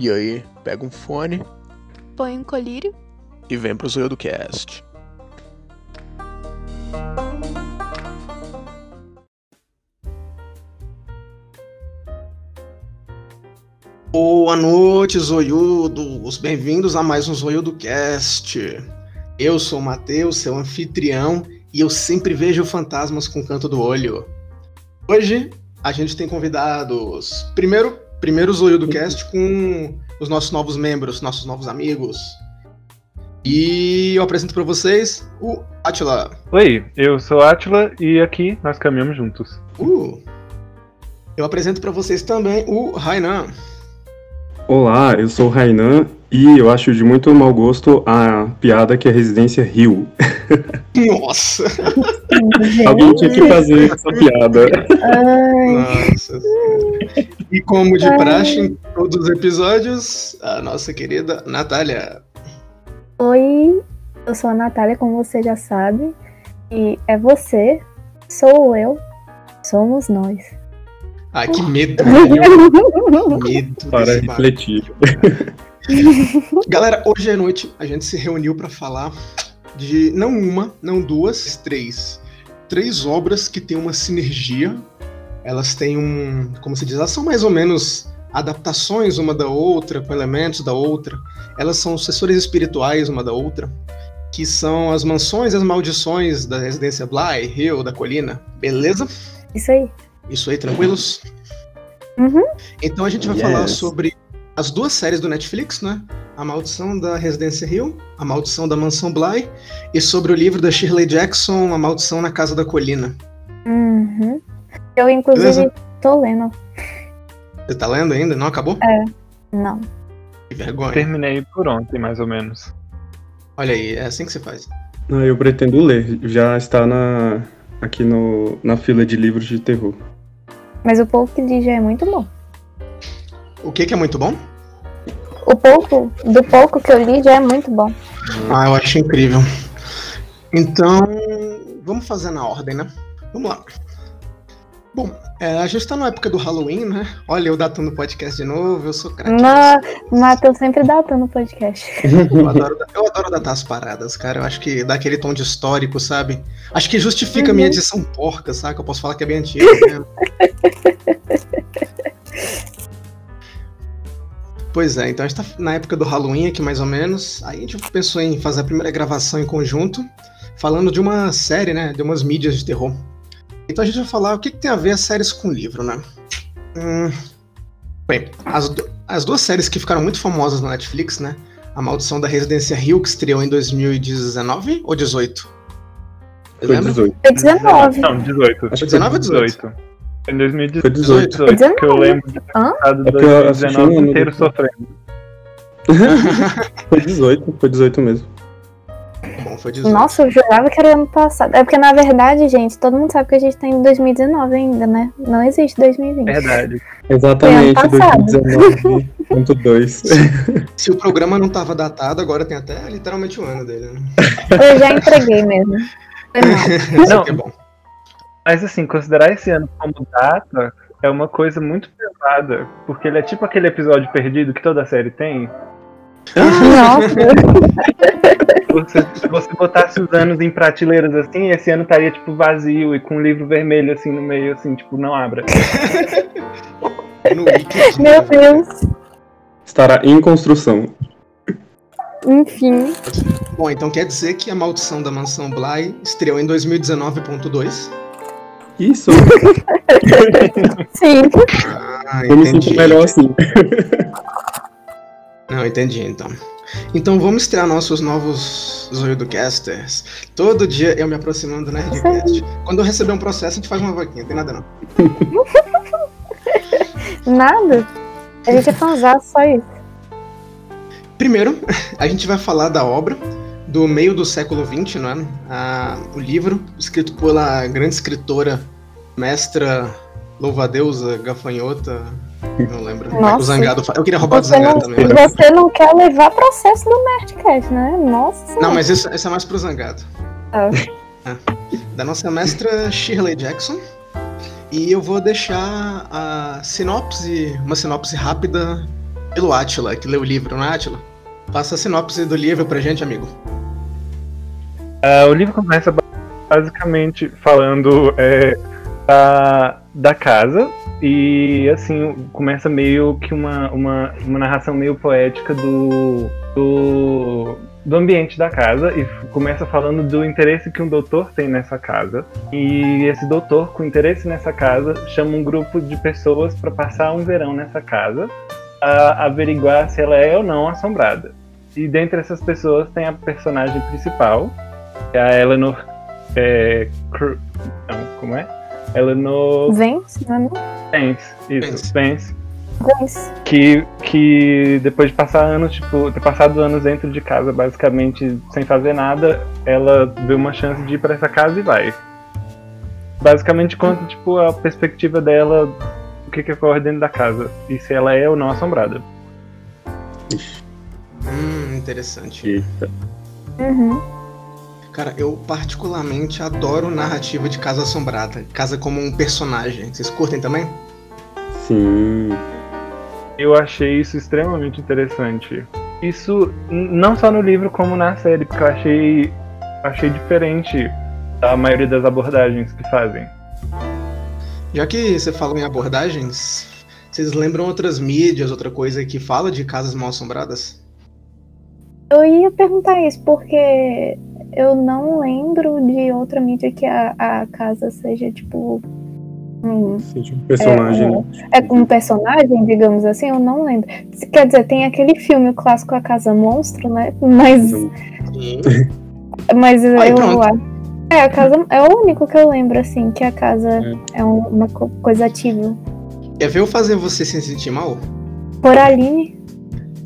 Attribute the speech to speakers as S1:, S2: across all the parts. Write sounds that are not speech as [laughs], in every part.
S1: E aí, pega um fone
S2: Põe um colírio.
S1: e vem pro Zoio do Cast. Boa noite, zoiudos! Bem-vindos a mais um Zoiudo Cast. Eu sou o Matheus, seu anfitrião, e eu sempre vejo fantasmas com o canto do olho. Hoje a gente tem convidados. Primeiro, primeiro Zoiudo Cast com os nossos novos membros, nossos novos amigos. E eu apresento para vocês o Atila.
S3: Oi, eu sou Atila e aqui nós caminhamos juntos.
S1: Uh. Eu apresento para vocês também o Rainan.
S4: Olá, eu sou o Rainan e eu acho de muito mau gosto a piada que é Residência Rio. [laughs]
S1: Nossa!
S4: Alguém tinha que fazer essa piada.
S1: Nossa. E como de praxe em todos os episódios, a nossa querida Natália.
S5: Oi, eu sou a Natália, como você já sabe. E é você, sou eu, somos nós.
S1: Ai, que medo, velho. [laughs] Medo.
S4: Para refletir. [laughs]
S1: Galera, hoje à noite a gente se reuniu para falar de não uma, não duas, três. Três obras que têm uma sinergia. Elas têm um. Como se diz? Elas são mais ou menos adaptações uma da outra, com elementos da outra. Elas são sucessores espirituais uma da outra. Que são as mansões e as maldições da residência Bly, Rio, da Colina. Beleza?
S5: Isso aí.
S1: Isso aí, tranquilos?
S5: Uhum.
S1: Então a gente vai
S4: Yes.
S1: falar sobre as duas séries do Netflix, né? A Maldição da Residência Hill, A Maldição da Mansão Bly, e sobre o livro da Shirley Jackson, A Maldição na Casa da Colina.
S5: Uhum. Eu, inclusive,
S1: Beleza.
S5: tô lendo.
S1: Você tá lendo ainda? Não acabou?
S5: Não.
S1: Que vergonha.
S3: Terminei por ontem, mais ou menos.
S1: Olha aí, é assim que você faz.
S4: Não, eu pretendo ler. Já está na, aqui no, na fila de livros de terror.
S5: Mas o pouco que li já é muito bom.
S1: O que que é muito bom?
S5: O pouco, do pouco que eu li já é muito bom.
S1: Ah, eu acho incrível. Então, vamos fazer na ordem, né? Vamos lá. Bom, é, a gente tá na época do Halloween, né? Olha, eu datando o podcast de novo, eu sou craque.
S5: Ma Matheus sempre datando o podcast.
S1: Eu adoro, eu adoro datar as paradas, cara. Eu acho que dá aquele tom de histórico, sabe? Acho que justifica a minha edição porca, sabe? Que eu posso falar que é bem antiga mesmo. [laughs] Pois é, então a gente tá na época do Halloween aqui, mais ou menos. Aí a gente pensou em fazer a primeira gravação em conjunto, falando de uma série, né? De umas mídias de terror. Então a gente vai falar o que, que tem a ver as séries com o livro, né? Hum, Bem, as, du- as duas séries que ficaram muito famosas na Netflix, né? A Maldição da Residência Hill, que estreou em 2019 ou 18? Você
S4: Foi
S1: lembra?
S4: 18.
S5: Foi 19.
S3: Não, 18.
S4: Acho
S1: Foi 19 ou 18?
S3: Foi em 2018.
S4: Foi 18.
S5: Foi 19.
S3: que eu lembro de ter
S5: Hã?
S3: passado
S4: É porque eu assisti
S3: 2019
S4: um ano
S3: inteiro sofrendo. [laughs]
S4: Foi 18, foi 18 mesmo.
S1: Bom, foi 18.
S5: Nossa, eu jurava que era ano passado. É porque, na verdade, gente, todo mundo sabe que a gente tá em 2019 ainda, né? Não existe 2020.
S3: Verdade.
S4: Exatamente,
S5: Foi ano passado.
S4: 2019.2. [laughs]
S1: Se o programa não tava datado, agora tem até literalmente um ano dele, né?
S5: Eu já entreguei mesmo. [laughs]
S1: Isso
S3: Não.
S1: aqui é bom.
S3: Mas assim, considerar esse ano como data é uma coisa muito pesada. Porque ele é tipo aquele episódio perdido que toda série tem.
S5: Nossa, [laughs]
S3: se você botasse os anos em prateleiras assim, esse ano estaria tipo vazio e com um livro vermelho assim no meio, assim, tipo, não abra. [laughs]
S5: Meu Deus.
S4: Estará em construção.
S5: Enfim.
S1: Bom, então quer dizer que a Maldição da Mansão Bly estreou em 2019.2?
S4: Isso, [laughs]
S5: Sim.
S1: Ah,
S4: eu me sinto melhor assim.
S1: Não, entendi então. Então vamos estrear nossos novos Zoidocasters. Todo dia eu me aproximando do Nerdcast. Quando eu receber um processo, a gente faz uma vaquinha, tem nada não. [laughs]
S5: Nada. A gente é fãzão, só isso.
S1: Primeiro, a gente vai falar da obra do meio do século XX, não é? Ah, o livro, escrito pela grande escritora, mestra, louva-deusa, gafanhota, não lembro.
S5: Nossa.
S1: O Zangado. fa- Eu queria roubar do
S5: Você não,
S1: Zangado também.
S5: você não quer levar processo do Nerdcast, né? Nossa.
S1: Não, mas isso, isso é mais pro Zangado.
S5: Ah.
S1: Ah. Da nossa mestra Shirley Jackson. E eu vou deixar a sinopse, uma sinopse rápida pelo Atila, que leu o livro, não é, Atila? Passa a sinopse do livro pra gente, amigo.
S3: Ah, o livro começa basicamente falando é, da, da casa e assim começa meio que uma, uma, uma narração meio poética do, do, do ambiente da casa e começa falando do interesse que um doutor tem nessa casa e esse doutor com interesse nessa casa chama um grupo de pessoas para passar um verão nessa casa a averiguar se ela é ou não assombrada e dentre essas pessoas tem a personagem principal que é a Eleanor é, Cru- não, como é? Eleanor
S5: Vence, não é não?
S3: Vance, isso, Vance.
S5: Vence.
S3: Que, que depois de passar anos, tipo, ter passado anos dentro de casa, basicamente sem fazer nada, ela vê uma chance de ir pra essa casa e vai. Basicamente conta, tipo, a perspectiva dela, o que que ocorre dentro da casa, e se ela é ou não assombrada.
S1: Hum, interessante.
S4: Eita.
S5: Uhum.
S1: Cara, eu particularmente adoro narrativa de Casa Assombrada. Casa como um personagem. Vocês curtem também?
S4: Sim.
S3: Eu achei isso extremamente interessante. Isso não só no livro como na série, porque eu achei, achei diferente da maioria das abordagens que fazem.
S1: Já que você falou em abordagens, vocês lembram outras mídias, outra coisa que fala de casas mal assombradas?
S5: Eu ia perguntar isso, porque eu não lembro de outra mídia que a, a casa seja, tipo. Um,
S4: Seja um personagem.
S5: é um personagem, digamos assim, eu não lembro. Quer dizer, tem aquele filme o clássico A Casa Monstro, né? Mas,
S1: Sim. [laughs]
S5: mas
S1: Aí,
S5: eu
S1: pronto.
S5: acho. É, a casa é o único que eu lembro, assim, que a casa é um- uma co- coisa ativa.
S1: Quer ver eu fazer você se sentir mal?
S5: Coraline.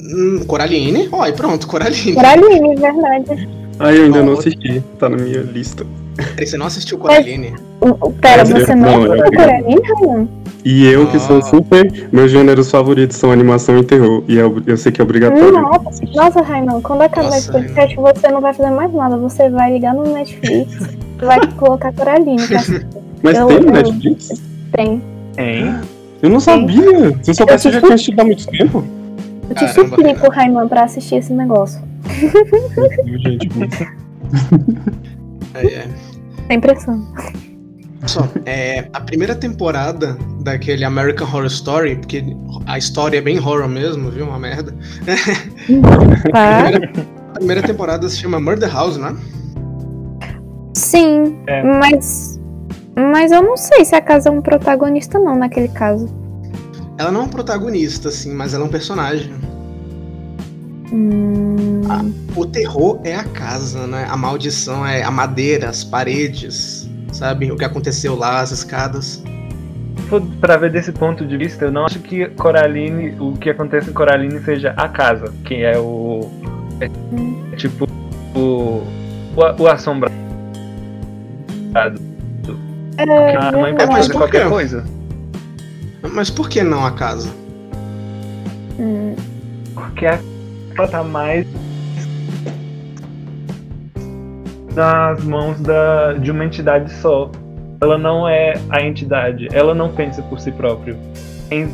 S1: Hum, Coraline? Ó, e pronto, Coraline.
S5: Coraline, verdade.
S4: Ah, eu ainda não
S1: outra-
S4: assisti. Tá na minha lista.
S1: Você não assistiu Coraline?
S5: Pera,
S4: eu-
S5: você não,
S4: não,
S5: assistiu Coraline, Ryan?
S4: E eu, que sou
S1: Ah.
S4: super. Meus gêneros favoritos são animação e terror. E eu, eu sei que é obrigatório.
S5: Nossa, nossa, Rainan, quando acabar
S1: Nossa,
S5: esse podcast, você não vai fazer mais nada. Você vai ligar no Netflix e [laughs] vai colocar Coraline assistir.
S4: Mas
S5: eu-
S4: tem no Netflix?
S5: Tem.
S3: Hein?
S4: Eu não sabia. Se eu soubesse, eu já
S5: te
S4: tinha assistido há muito tempo.
S5: Eu te
S1: Caramba,
S5: suplico, Rainan, pra assistir esse negócio.
S4: Gente,
S1: É, é.
S5: Sem pressão.
S1: Só, é, a primeira temporada daquele American Horror Story, porque a história é bem horror mesmo, viu? Uma merda. [laughs]
S5: Tá?
S1: A primeira temporada se chama Murder House, né?
S5: Sim,
S3: É.
S5: mas. Mas eu não sei se a casa é um protagonista, não, naquele caso.
S1: Ela não é um protagonista, assim, mas ela é um personagem.
S5: Hum,
S1: O terror é a casa, né? A maldição é a madeira, as paredes, sabe? O que aconteceu lá, as escadas.
S3: Pra ver desse ponto de vista, eu não acho que Coraline, o que acontece em Coraline seja a casa, que é o. É, é tipo o. O, o assombrado.
S5: é,
S3: A mãe
S1: É,
S3: pode fazer
S1: por
S3: qualquer coisa.
S1: Mas por que não a casa?
S5: hum,
S3: Porque ela tá mais nas mãos da, de uma entidade só. Ela não é a entidade, ela não pensa por si próprio. Quem,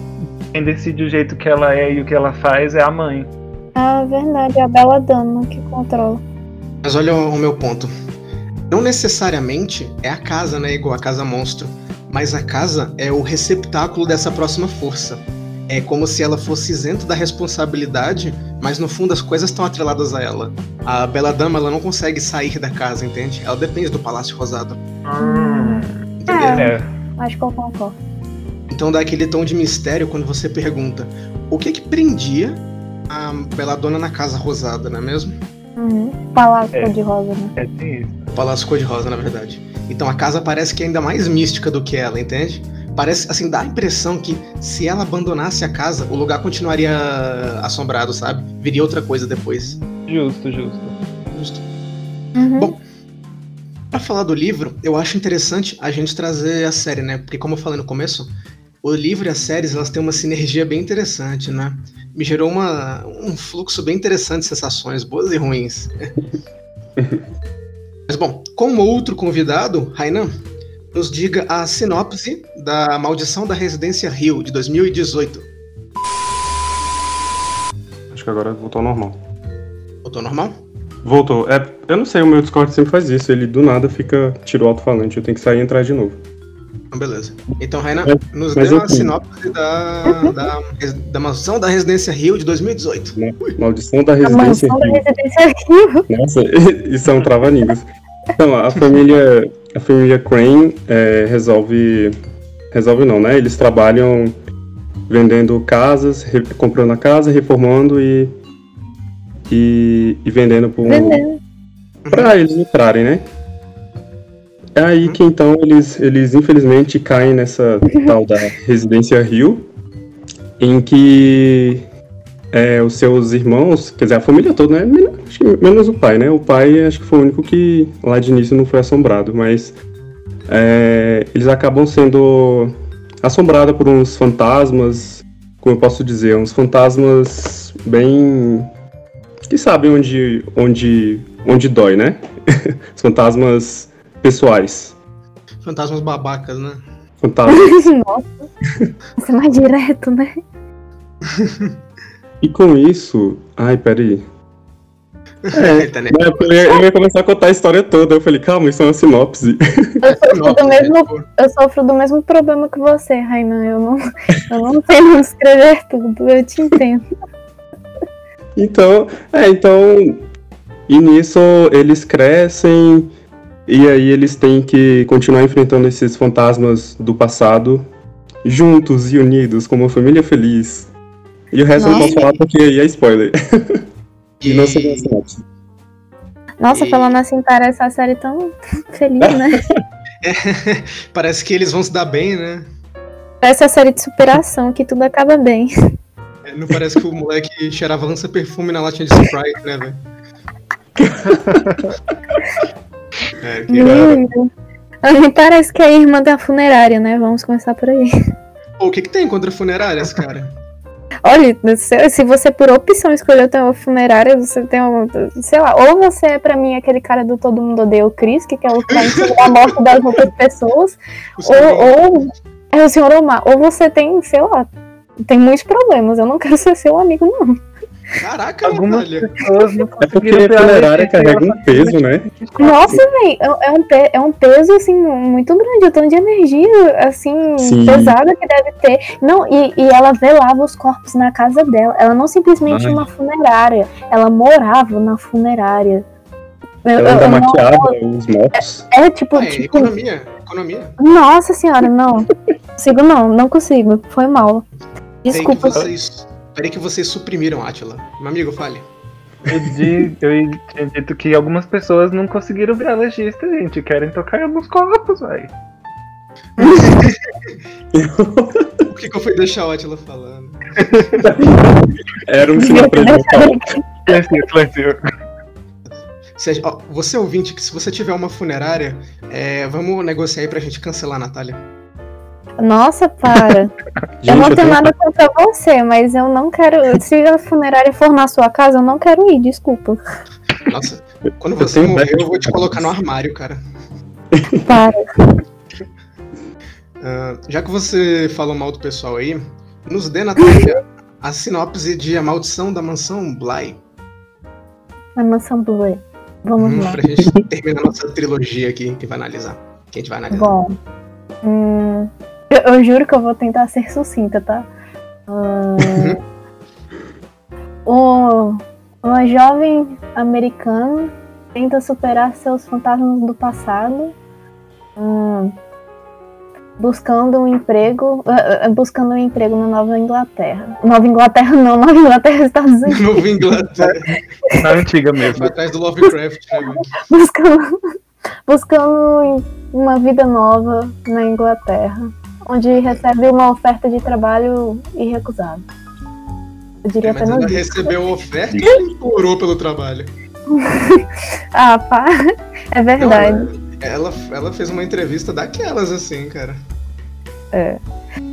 S3: quem decide o jeito que ela é e o que ela faz é a mãe.
S5: ah, verdade, é a Bela Dama que controla.
S1: Mas olha o, o meu ponto. Não necessariamente é a casa, né? Igual a casa monstro. Mas a casa é o receptáculo dessa próxima força. É como se ela fosse isenta da responsabilidade, mas no fundo as coisas estão atreladas a ela. A Bela Dama ela não consegue sair da casa, entende? Ela depende do Palácio Rosado. Entendeu?
S3: É,
S5: Acho que eu concordo.
S1: Então dá aquele tom de mistério quando você pergunta o que que prendia a Beladona na Casa Rosada, não é mesmo?
S5: Uhum. Palácio
S3: É.
S5: de rosa, né?
S3: é tem isso.
S1: O Palácio Cor-de-Rosa, na verdade. Então a casa parece que é ainda mais mística do que ela, entende? Parece, assim, dá a impressão que se ela abandonasse a casa, o lugar continuaria assombrado, sabe? Viria outra coisa depois.
S3: Justo, justo.
S1: Justo.
S5: Uhum.
S1: Bom, Pra falar do livro, eu acho interessante a gente trazer a série, né? Porque como eu falei no começo, o livro e as séries, elas têm uma sinergia bem interessante, né? Me gerou uma, um fluxo bem interessante de sensações, boas e ruins. [laughs] Mas bom, como outro convidado, Rainan, nos diga a sinopse da Maldição da Residência Rio, de 2018.
S4: Acho que agora voltou ao normal.
S1: Voltou normal?
S4: Voltou. É, eu não sei, o meu Discord sempre faz isso. Ele do nada fica. tira o alto-falante. Eu tenho que sair e entrar de novo.
S1: Então, beleza. Então, Raina,
S4: Mas-
S1: nos dê uma
S4: enfim.
S1: sinopse da, da, da mansão da Residência Rio de 2018.
S4: Maldição da
S5: A
S4: residência.
S5: mansão da
S4: Rio.
S5: residência Rio.
S4: Nossa, [laughs] isso é um trava-línguas. Então, a família, a família Crane é, resolve. Resolve não, né? Eles trabalham vendendo casas, re- comprando a casa, reformando e. E, e vendendo por,
S5: Vendendo.
S4: pra eles lucrarem, né? É aí que então eles, eles infelizmente caem nessa tal da Residência Rio, em que é, os seus irmãos, quer dizer, a família toda, né? Acho que menos o pai, né? O pai acho que foi o único que lá de início não foi assombrado, mas é, eles acabam sendo assombrados por uns fantasmas, como eu posso dizer, uns fantasmas bem. que sabem onde, onde, onde dói, né? [laughs] Os fantasmas pessoais.
S1: Fantasmas babacas, né?
S4: Fantasmas. [laughs]
S5: Nossa. Isso é mais direto, né?
S4: E com isso. Ai, peraí. É, [laughs]
S1: Tá, né?
S4: eu ia, eu ia começar a contar a história toda. Eu falei, calma, isso é uma sinopse.
S5: Eu [laughs] sofro,
S1: Nossa,
S5: do mesmo,
S1: né?
S5: eu sofro do mesmo problema que você, Rainan. Eu não, eu não sei não escrever tudo, eu te entendo.
S4: Então, é, então. E nisso eles crescem. E aí eles têm que continuar enfrentando esses fantasmas do passado. Juntos e unidos, como uma família feliz. E o resto eu não posso
S5: Nossa.
S4: falar porque aí é spoiler. [laughs] E não sei a sinopse.
S5: Nossa,
S1: E-
S5: falando assim, parece a série tão feliz, né? [laughs] [laughs]
S1: parece que eles vão se dar bem, né?
S5: Parece a série de superação, que tudo acaba bem.
S1: É, Não parece que o moleque cheirava lança-perfume na latinha de Sprite, né, velho? [laughs] É, que-
S5: Lindo. Me parece que é a irmã da funerária, né? Vamos começar por aí.
S1: Pô, o que, que tem contra funerárias, cara?
S5: Olha, se, se você por opção escolheu ter uma funerária, você tem uma. Sei lá, ou você é pra mim aquele cara do Todo Mundo Odeia o Chris, que quer lutar em da morte das [laughs] outras pessoas, ou, ou é o senhor Omar, ou você tem, sei lá, tem muitos problemas. Eu não quero ser seu amigo, não.
S1: Caraca,
S3: Algumas
S1: Natália.
S3: pessoas não
S4: É porque
S3: conseguiram
S4: a funerária
S3: legítima
S4: carrega um peso, né?
S5: Nossa, véi, é, é um é um peso, assim, muito grande, o tanto de energia, assim,
S4: Sim.
S5: pesada que deve ter. Não, e, e ela velava os corpos na casa dela. Ela não simplesmente
S4: Ai.
S5: uma funerária, ela morava na funerária.
S4: Ela ainda
S5: não-
S4: maquiava os mortos.
S5: é tipo,
S1: Ah, é
S5: tipo,
S1: economia, economia.
S5: nossa senhora, não. Consigo não, não consigo. Foi mal. Desculpa.
S1: Peraí que vocês, peraí que vocês suprimiram Atila. Meu amigo, fale.
S3: Eu, di- eu tinha dito que algumas pessoas não conseguiram virar legista, gente. Querem tocar em alguns corpos, velho.
S1: Por que, que eu fui deixar o Atila falando?
S4: Era um sinal pra ele.
S1: Se ó, você ouvinte, que se você tiver uma funerária, é, vamos negociar aí pra gente cancelar a Natália.
S5: Nossa, para. [laughs] eu
S4: Gente,
S5: não
S4: eu
S5: tenho
S4: tenho
S5: nada contra você, mas eu não quero. Se a funerária for na sua casa, eu não quero ir, desculpa.
S1: Nossa, quando
S4: Eu
S1: você
S4: tenho
S1: morrer, eu vou te colocar no armário, cara.
S5: Para.
S1: Ah, já que você falou mal do pessoal aí, nos dê, Natália, a sinopse de A Maldição da Mansão Bly.
S5: A mansão Blue. Vamos
S1: Hum,
S5: lá.
S1: pra gente terminar nossa trilogia aqui, que vai analisar. Que a gente vai analisar.
S5: Bom. hum, eu, eu juro que eu vou tentar ser sucinta, tá? Ah, [laughs] o- uma jovem americana tenta superar seus fantasmas do passado. hum, buscando um emprego. ah, ah, buscando um emprego na Nova Inglaterra. Nova Inglaterra não, Nova Inglaterra, Estados [laughs] Unidos.
S1: Novo Inglaterra.
S3: Na antiga mesmo.
S1: Atrás do Lovecraft, né,
S5: buscando, [laughs] buscando uma vida nova na Inglaterra, onde recebe uma oferta de trabalho irrecusável. Eu diria
S1: Mas
S5: apenas
S1: ela recebeu a oferta e implorou pelo trabalho. [laughs]
S5: Ah, pá, é verdade.
S1: Não, ela, ela fez uma entrevista daquelas, assim, cara.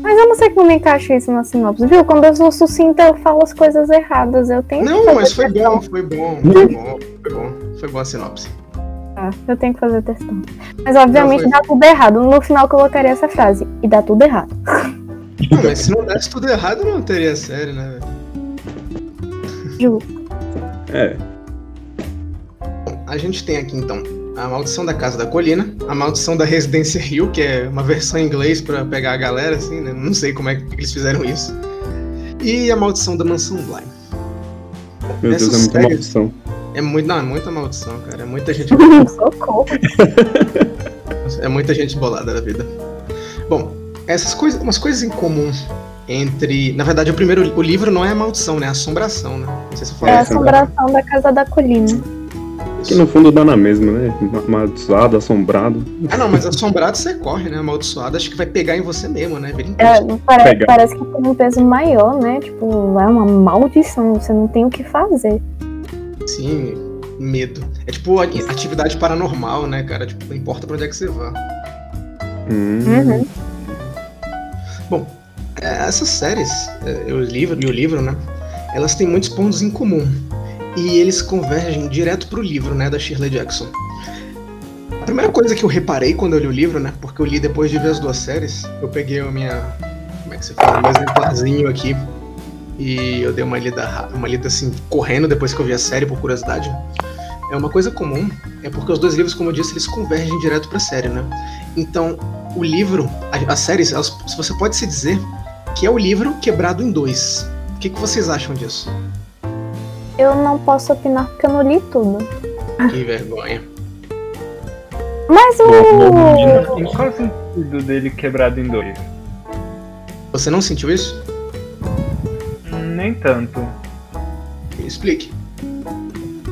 S5: Mas eu não sei como encaixa isso na sinopse, viu? Quando eu sou sucinta, eu falo as coisas erradas. Eu tenho
S1: Não, mas foi bom, foi bom, foi bom, foi bom. Foi boa a sinopse.
S5: Ah, eu tenho que fazer questão. Mas obviamente
S1: Não,
S5: dá tudo errado. No final eu colocaria essa frase. E dá tudo errado.
S1: Não, mas se não desse tudo errado, não teria série, né, velho?
S5: Ju.
S4: É.
S1: A gente tem aqui então a Maldição da Casa da Colina, a Maldição da Residência Rio, que é uma versão em inglês pra pegar a galera, assim, né? Não sei como é que eles fizeram isso. E a Maldição da Mansão Bly.
S4: Meu Deus, é muita
S1: séries-
S4: maldição.
S1: É muito, não, é muita maldição, cara. É muita gente, [laughs]
S5: Socorro. [laughs]
S1: é muita gente bolada da vida. Bom, essas coisas, umas coisas em comum entre, na verdade, o primeiro, o livro não é a maldição, né? É a assombração, né? Não sei se eu
S5: É a assombração da casa da colina.
S4: Que no fundo dá na mesma, né? Ma- Amaldiçoado, assombrado.
S1: Ah, não, mas assombrado você corre, né? Amaldiçoado acho que vai pegar em você mesmo, né? Vira
S5: É,
S1: imposto.
S5: pare-
S4: Pegar.
S5: parece que tem um peso maior, né? Tipo, é uma maldição, você não tem o que fazer.
S1: Sim, medo. É tipo atividade paranormal, né, cara? Tipo, não importa pra onde é que você vá.
S4: Hum.
S5: Uhum.
S1: É, essas séries, é, o livro e o livro, né? Elas têm muitos pontos em comum. E eles convergem direto pro livro, né, da Shirley Jackson. A primeira coisa que eu reparei quando eu li o livro, né? Porque eu li depois de ver as duas séries, eu peguei a minha. Como é que você fala? Meu exemplarzinho aqui. E eu dei uma lida, uma lida assim, correndo depois que eu vi a série, por curiosidade. É uma coisa comum, é porque os dois livros, como eu disse, eles convergem direto pra série, né? Então, o livro, a- as séries, elas, você pode se dizer que é o livro quebrado em dois. O que, que vocês acham disso?
S5: Eu não posso opinar porque eu não li tudo.
S1: Que vergonha.
S5: Mas o.
S3: qual o sentido dele quebrado em dois?
S1: Você não sentiu isso?
S3: Nem tanto.
S1: Explique.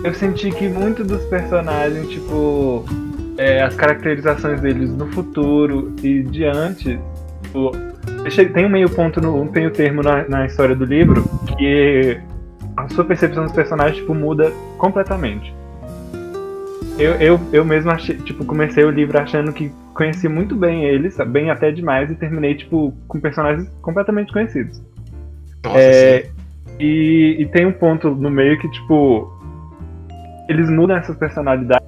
S3: Eu senti que muitos dos personagens, tipo, é, as caracterizações deles no futuro e diante, o- deixa- tem um meio ponto, no, um meio termo na, na história do livro que a sua percepção dos personagens, tipo, muda completamente. Eu, eu, eu mesmo achei, tipo, comecei o livro achando que conhecia muito bem eles, bem até demais, e terminei, tipo, com personagens completamente conhecidos.
S1: Nossa,
S3: É,
S1: sim.
S3: E, e tem um ponto no meio que, tipo, eles mudam essas personalidades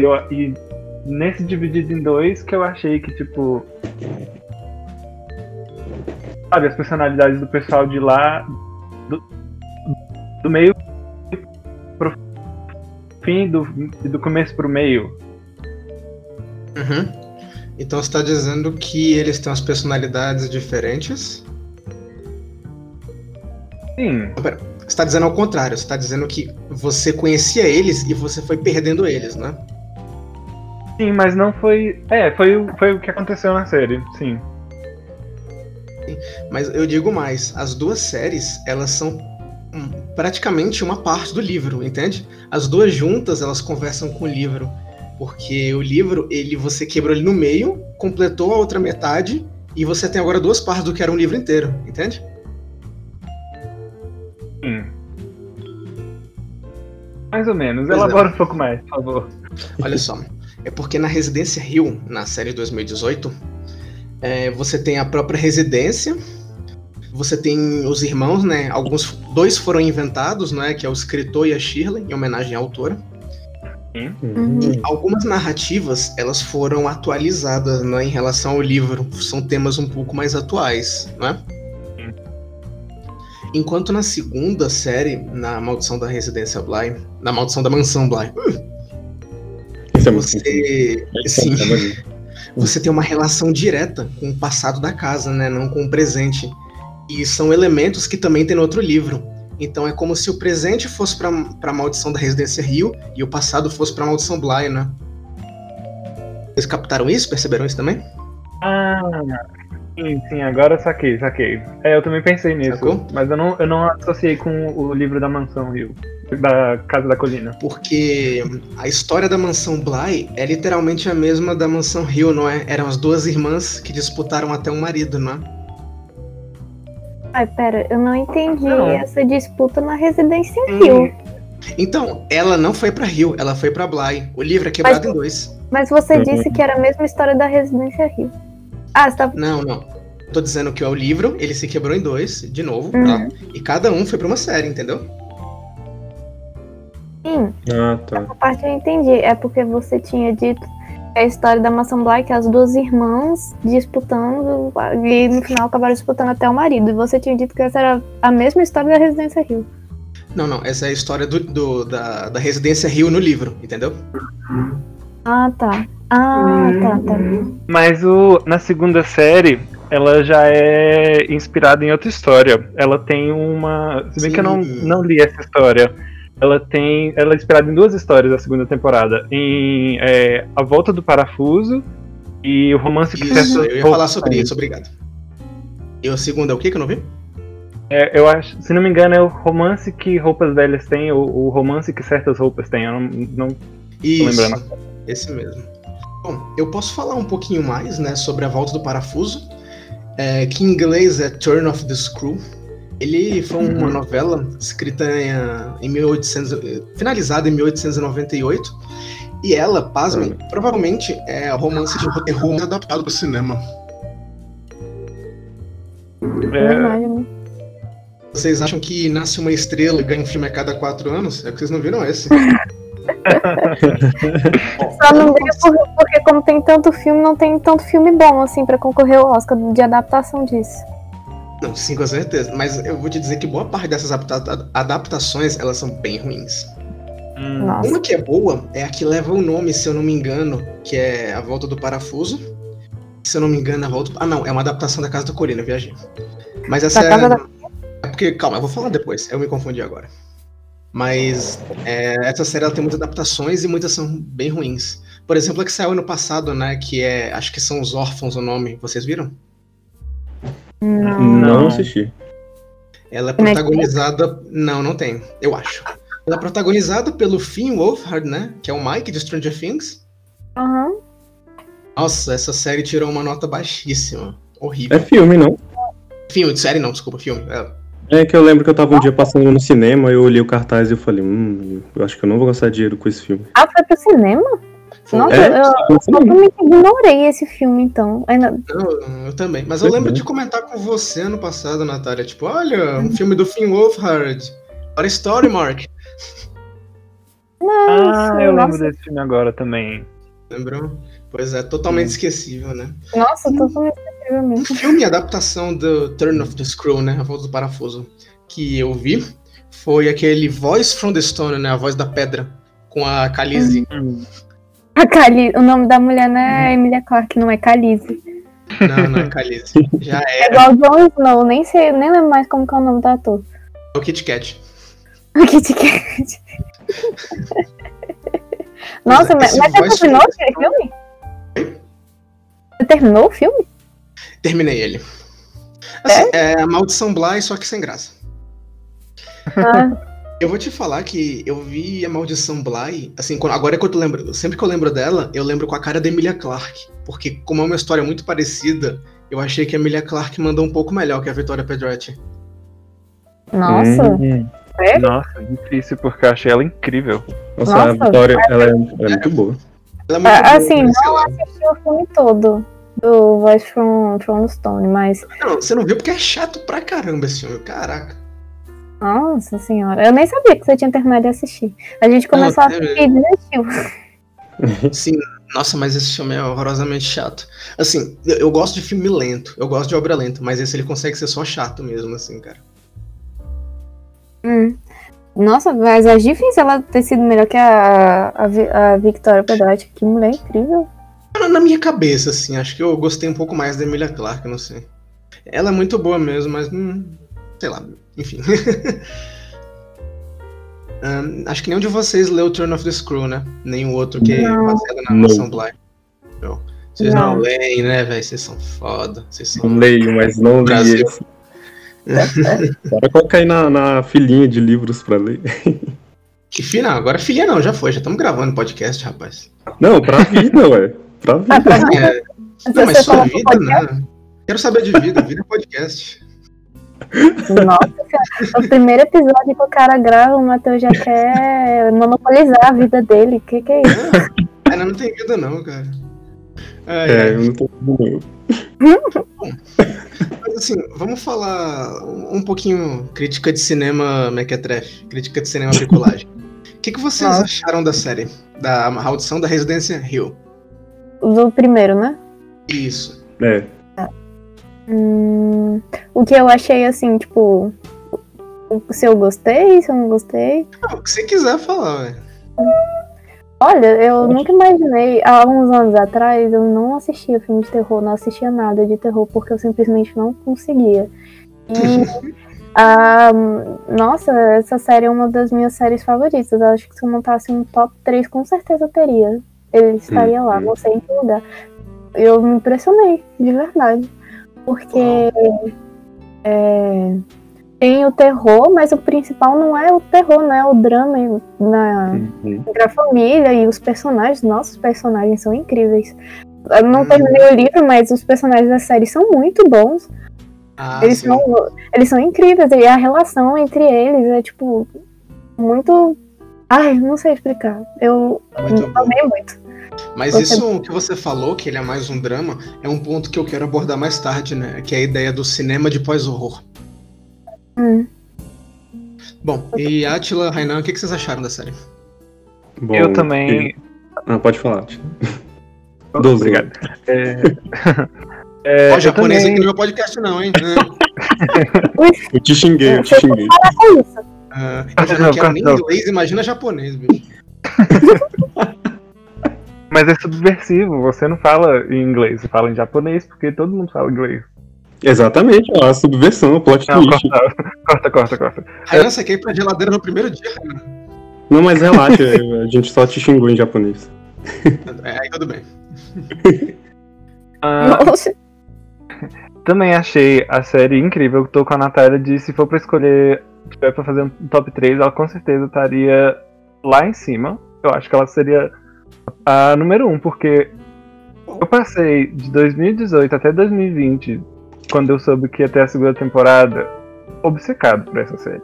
S3: e, eu- e nesse dividido em dois que eu achei que, tipo. Sabe, as personalidades do pessoal de lá, do, do meio pro fim, do, do começo pro meio.
S1: Uhum. Então você está dizendo que eles têm as personalidades diferentes?
S3: Sim,
S1: Você está dizendo ao contrário, você está dizendo que você conhecia eles e você foi perdendo eles, né?
S3: sim, mas não foi. É, foi, o- foi o que aconteceu na série, sim.
S1: Mas eu digo mais, as duas séries, elas são praticamente uma parte do livro, entende? As duas juntas, elas conversam com o livro, porque o livro, ele você quebrou ele no meio, completou a outra metade e você tem agora duas partes do que era um livro inteiro, entende?
S3: Sim. Mais ou menos.
S1: Pois é.
S3: Elabora um pouco mais, por favor.
S1: Olha só, é porque na Residência Rio, na série de 2018, é, você tem a própria residência, você tem os irmãos, né? Alguns, dois foram inventados, né? Que é o escritor e a Shirley, em homenagem à autora.
S5: Uhum.
S1: Algumas narrativas, elas foram atualizadas, né? Em relação ao livro, são temas um pouco mais atuais, não é? Enquanto na segunda série, na Maldição da Residência Bly, na Maldição da Mansão Bly,
S4: Isso é muito
S1: você, [laughs] sim, você tem uma relação direta com o passado da casa, né? Não com o presente. E são elementos que também tem no outro livro. Então é como se o presente fosse pra, pra maldição da Residência Rio e o passado fosse pra maldição Bly, né? Vocês captaram isso? Perceberam isso também?
S3: Ah, sim, sim, agora saquei, saquei. É, eu também pensei nisso,
S1: Sacou?
S3: mas eu não, eu não associei com o livro da Mansão Rio, da Casa da Colina.
S1: Porque a história da mansão Bly é literalmente a mesma da mansão Rio, não é? Eram as duas irmãs que disputaram até um marido, não é?
S5: Ai, pera, eu não entendi
S3: Não.
S5: essa disputa na Residência Rio.
S1: Então, ela não foi pra Rio, ela foi pra Bly. O livro é quebrado em dois.
S5: Mas você
S4: Uhum.
S5: disse que era a mesma história da Residência Rio. Ah, você tá.
S1: Não, não. Tô dizendo que é o livro, ele se quebrou em dois, de novo,
S5: Uhum.
S1: tá? E cada um foi pra uma série, entendeu?
S5: Sim,
S4: Ah, tá.
S5: essa parte eu entendi. É porque você tinha dito a história da Maçã Black, as duas irmãs disputando, e no final acabaram disputando até o marido. E você tinha dito que essa era a mesma história da Residência Rio.
S1: Não, não, essa é a história do, do- da, da residência Rio no livro, entendeu?
S5: Ah, tá. Ah, tá, tá.
S3: Mas o, na segunda série, ela já é inspirada em outra história. Ela tem uma. Se bem que eu não,
S1: Sim.
S3: não li essa história. Ela tem. Ela é inspirada em duas histórias da segunda temporada. Em é, A Volta do Parafuso e o romance que
S1: Isso, eu ia falar sobre isso, obrigado. E o segundo é o que que eu não vi?
S3: É, eu acho, se não me engano, é o romance que roupas velhas têm, ou o romance que certas roupas têm. Eu não, não
S1: Isso,
S3: lembrando.
S1: esse mesmo. Bom, eu posso falar um pouquinho mais, né, sobre a volta do parafuso, é, que em inglês é Turn of the Screw. Ele foi uma novela escrita em, em 1800, eh, finalizada em 1898, e ela, pasmem, provavelmente é o romance de terror adaptado para o cinema.
S3: É,
S5: Verdade, né?
S1: Vocês acham que nasce uma estrela e ganha um filme a cada quatro anos? É que vocês não viram esse. [laughs]
S5: Só não veio por- porque, como tem tanto filme, não tem tanto filme bom, assim, pra concorrer ao Oscar de adaptação disso.
S1: Não, sim, com certeza. Mas eu vou te dizer que boa parte dessas adapta- adaptações, elas são bem ruins.
S3: hum.
S1: Uma que é boa é a que leva o nome, se eu não me engano, que é A Volta do Parafuso. Se eu não me engano, a volta. Ah, não, é uma adaptação da Casa da Colina, eu viajei. Mas essa
S5: Da
S1: é.
S5: Casa da-
S1: É porque, calma, eu vou falar depois, eu me confundi agora. Mas é, essa série ela tem muitas adaptações e muitas são bem ruins. Por exemplo, a que saiu ano passado, né? Que é. Acho que são Os Órfãos o nome. Vocês viram?
S5: Não.
S4: Não, assisti.
S1: Ela é protagonizada. Não, não tem, eu acho. Ela é protagonizada pelo Finn Wolfhard, né? Que é o Mike de Stranger Things.
S5: Aham.
S1: Nossa, essa série tirou uma nota baixíssima. Horrível.
S4: É filme, não?
S1: Filme, série não, desculpa, filme. É,
S4: É que eu lembro que eu tava um dia passando no cinema, eu olhei o cartaz e eu falei, hum, eu acho que eu não vou gastar dinheiro com esse filme.
S5: Ah, foi pro cinema? Nossa,
S4: É,
S5: eu, eu totalmente ignorei esse filme, então. Ainda...
S1: Não, eu também. Mas eu lembro de comentar com você ano passado, Natália. Tipo, olha, um filme do Finn Wolfhard. Para Story, Mark.
S3: Ah, eu lembro
S5: nossa,
S3: desse filme agora também.
S1: Lembrou? Pois é, totalmente esquecível, né?
S5: nossa, totalmente mesmo.
S1: O filme adaptação do Turn of the Screw, né? A Volta do Parafuso, que eu vi, foi aquele Voice from the Stone, né? A voz da pedra, com a Khaleesi.
S5: A Cali... O nome da mulher não é Emilia Clarke, não é Calize.
S1: Não, não é Khaleesi. [laughs] Já
S5: É
S1: era.
S5: igual o Jon Snow, nem sei, nem lembro mais como que é o nome do ator.
S1: É o Kit Kat. [laughs]
S5: O Kit Kat. Nossa, mas,
S1: Esse
S5: mas você terminou aquele filme? Você terminou o filme?
S1: Terminei ele. Assim, é a Maldição Bly, só que sem graça.
S5: Ah,
S1: Eu vou te falar que eu vi a Maldição Bly, assim, quando- agora é que eu lembro, sempre que eu lembro dela, eu lembro com a cara da Emilia Clarke, porque como é uma história muito parecida, eu achei que a Emilia Clarke mandou um pouco melhor que a Victoria Pedretti.
S5: nossa,
S4: Hum,
S5: sério?
S3: Nossa, difícil, porque eu achei ela incrível.
S4: nossa, a
S5: Nossa.
S4: Vitória, ela é, ela é muito boa.
S1: Ela é muito
S5: Ah,
S1: boa,
S5: assim,
S1: sei
S5: não assisti o filme todo do Voice from, from Stone, mas
S1: Não, você não viu porque é chato pra caramba esse filme, caraca.
S5: nossa senhora, eu nem sabia que você tinha terminado de assistir. A gente começou a
S1: teve-
S5: assistir e desistiu. [laughs]
S1: Sim, nossa, mas esse filme é horrorosamente chato. Assim, eu, gosto de filme lento, eu gosto de obra lenta, mas esse ele consegue ser só chato mesmo, assim, cara.
S5: Hum. Nossa, mas é difícil ela ter sido melhor que a, a, a Victoria Pedretti. Que mulher incrível.
S1: Na- minha cabeça, assim, acho que eu gostei um pouco mais da Emilia Clarke, não sei. Ela é muito boa mesmo, mas hum, sei lá, enfim. [laughs] Ahn, acho que nenhum de vocês leu Turn of the Screw, né? Nem o outro que é
S5: Não.
S1: baseado na
S4: Não.
S1: Mansão Bly. Não. Vocês não,
S5: Não.
S1: leem, né, velho? Vocês são foda. Vocês são.
S4: Não leio, mas não li
S1: Brasil.
S4: esse. Bora colocar aí na, na filinha de livros pra ler.
S1: Que filha, não, agora filha não, já foi, já estamos gravando podcast, rapaz.
S4: Não, pra vida, ué. Pra vida.
S1: É, não, mas
S5: pro
S1: vida,
S5: podcast,
S1: né? Quero saber de vida, vida é podcast.
S5: Nossa senhora. O primeiro episódio que o cara grava, o Matheus já quer monopolizar a vida dele. Que que é isso?
S1: Ainda não tem vida, não, cara. Ai,
S4: É,
S1: ai.
S4: eu não tô não.
S1: Mas assim, vamos falar um pouquinho crítica de cinema mequetrefe, crítica de cinema bricolagem. O que, que vocês
S5: Nossa.
S1: acharam da série? Da maldição da Residência Hill?
S5: Do primeiro, né?
S1: Isso.
S4: É,
S5: Hum, o que eu achei assim, tipo. Se eu gostei, se eu não gostei.
S1: Não, o que você quiser falar, velho.
S5: Olha, eu nunca imaginei, há uns anos atrás, eu não assistia filme de terror, não assistia nada de terror, porque eu simplesmente não conseguia. E, [laughs] ah, nossa, essa série é uma das minhas séries favoritas. Eu acho que se eu montasse um top 3, com certeza eu teria. Ele estaria lá,
S4: Uhum.
S5: não sei em que lugar. Eu me impressionei, de verdade. Porque é, tem o terror, mas o principal não é o terror, não é o drama na,
S4: Uhum.
S5: entre a família e os personagens. Nossos personagens são incríveis. Eu não
S1: Hum.
S5: terminei o livro, mas os personagens da série são muito bons.
S1: Ah,
S5: Eles
S1: sim.
S5: são, eles são incríveis. E a relação entre eles é, tipo, muito. Ai, não sei explicar. Eu
S1: Muito bom.
S5: amei muito.
S1: Mas
S5: Você-
S1: isso que você falou, que ele é mais um drama, é um ponto que eu quero abordar mais tarde, né? Que é a ideia do cinema de pós-horror.
S5: Hum.
S1: Bom, e Atila, Rainan, o que vocês acharam da série?
S4: Bom,
S3: eu também.
S4: Ah, pode falar. Doze.
S3: Obrigado. É, [laughs] é,
S1: Ó,
S3: eu
S1: japonês
S3: também-
S1: aqui no meu podcast não, hein? [laughs]
S4: Eu te xinguei, eu te xinguei.
S5: É isso.
S1: Ah, eu já
S3: Não,
S1: não quero nem
S3: não.
S1: inglês, imagina japonês, bicho. [laughs]
S3: Mas é subversivo, você não fala em inglês, você fala em japonês, porque todo mundo fala inglês.
S4: Exatamente, ó, a subversão, o plot
S3: Não,
S4: twist.
S3: corta, corta, corta, corta.
S1: Você quer ir pra geladeira no primeiro dia, Rainan?
S4: Não, mas relaxa, [laughs] a gente só te xingou em japonês.
S1: É, aí tudo bem. [laughs]
S3: Ah,
S5: Nossa.
S3: também achei a série incrível. Tô com a Natália de se for pra escolher, se for pra fazer um top 3, ela com certeza estaria lá em cima. Eu acho que ela seria a número 1, porque eu passei de 2018 até 2020, quando eu soube que ia ter a segunda temporada, obcecado por essa série.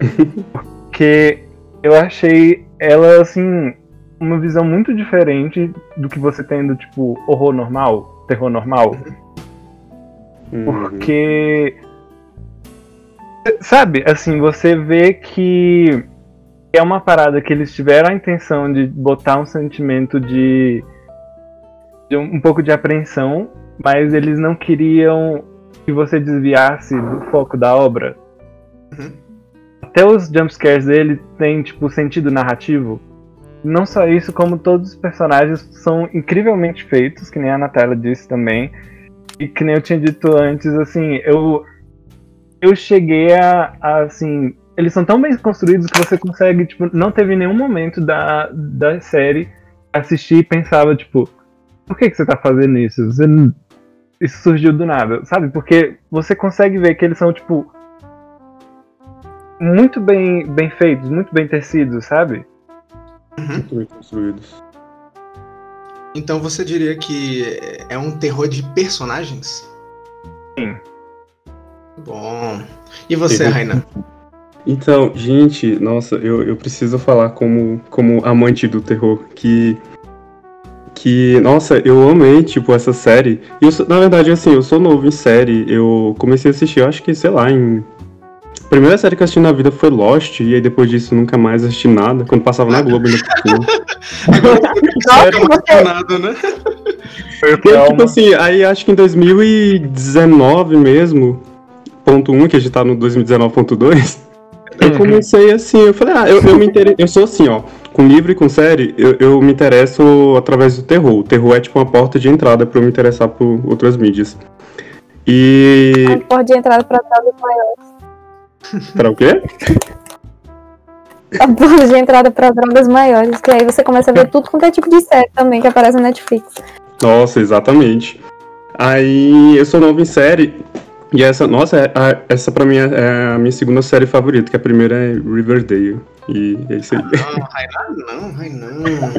S3: [laughs] porque eu achei ela, assim, uma visão muito diferente do que você tem do tipo horror normal, terror normal.
S4: Uhum.
S3: Porque. Sabe, assim, você vê que é uma parada que eles tiveram a intenção de botar um sentimento de. de um, um pouco de apreensão, mas eles não queriam que você desviasse do foco da obra.
S1: Uhum.
S3: Até os jumpscares dele têm, tipo, sentido narrativo. Não só isso, como todos os personagens são incrivelmente feitos, que nem a Natália disse também. E que nem eu tinha dito antes, assim, eu eu cheguei a, a, assim, eles são tão bem construídos que você consegue, tipo, não teve nenhum momento da, da série assistir e pensava, tipo, por que, que você tá fazendo isso? Você não- isso surgiu do nada, sabe? Porque você consegue ver que eles são, tipo, muito bem, bem feitos, muito bem tecidos, sabe?
S4: Muito bem construídos.
S1: Então você diria que é um terror de personagens?
S3: Sim.
S1: Bom. E você,
S4: Terror. Então, gente, nossa, eu, eu preciso falar como, como amante do terror que. Que, nossa, eu amei, tipo, essa série. E eu, na verdade, assim, eu sou novo em série. Eu comecei a assistir, eu acho que, sei lá, em. A primeira série que eu assisti na vida foi Lost, e aí depois disso nunca mais assisti nada. Quando passava na Globo ainda cima. [laughs]
S1: Agora você
S5: Nossa,
S1: fica emocionado, né?
S3: Foi
S4: Porque, tipo assim, aí acho que em 2019 mesmo, ponto 1, que a gente tá no 2019.2, eu
S3: Uhum.
S4: comecei assim, eu falei, ah, eu, eu me inter... eu sou assim, ó, com livro e com série, eu, eu me interesso através do terror. O terror é tipo uma porta de entrada pra eu me interessar por outras mídias. E.
S5: A porta de entrada pra drogas maiores.
S4: Pra o quê?
S5: A porta de entrada pra drogas maiores. Que aí você começa a ver tudo quanto é tipo de série também que aparece na Netflix.
S4: Nossa, exatamente. Aí eu sou novo em série. E essa, nossa, é- a- essa pra mim é é a minha segunda série favorita, que a primeira é Riverdale. E é isso aí.
S1: Não, Rainan, não, Rainan.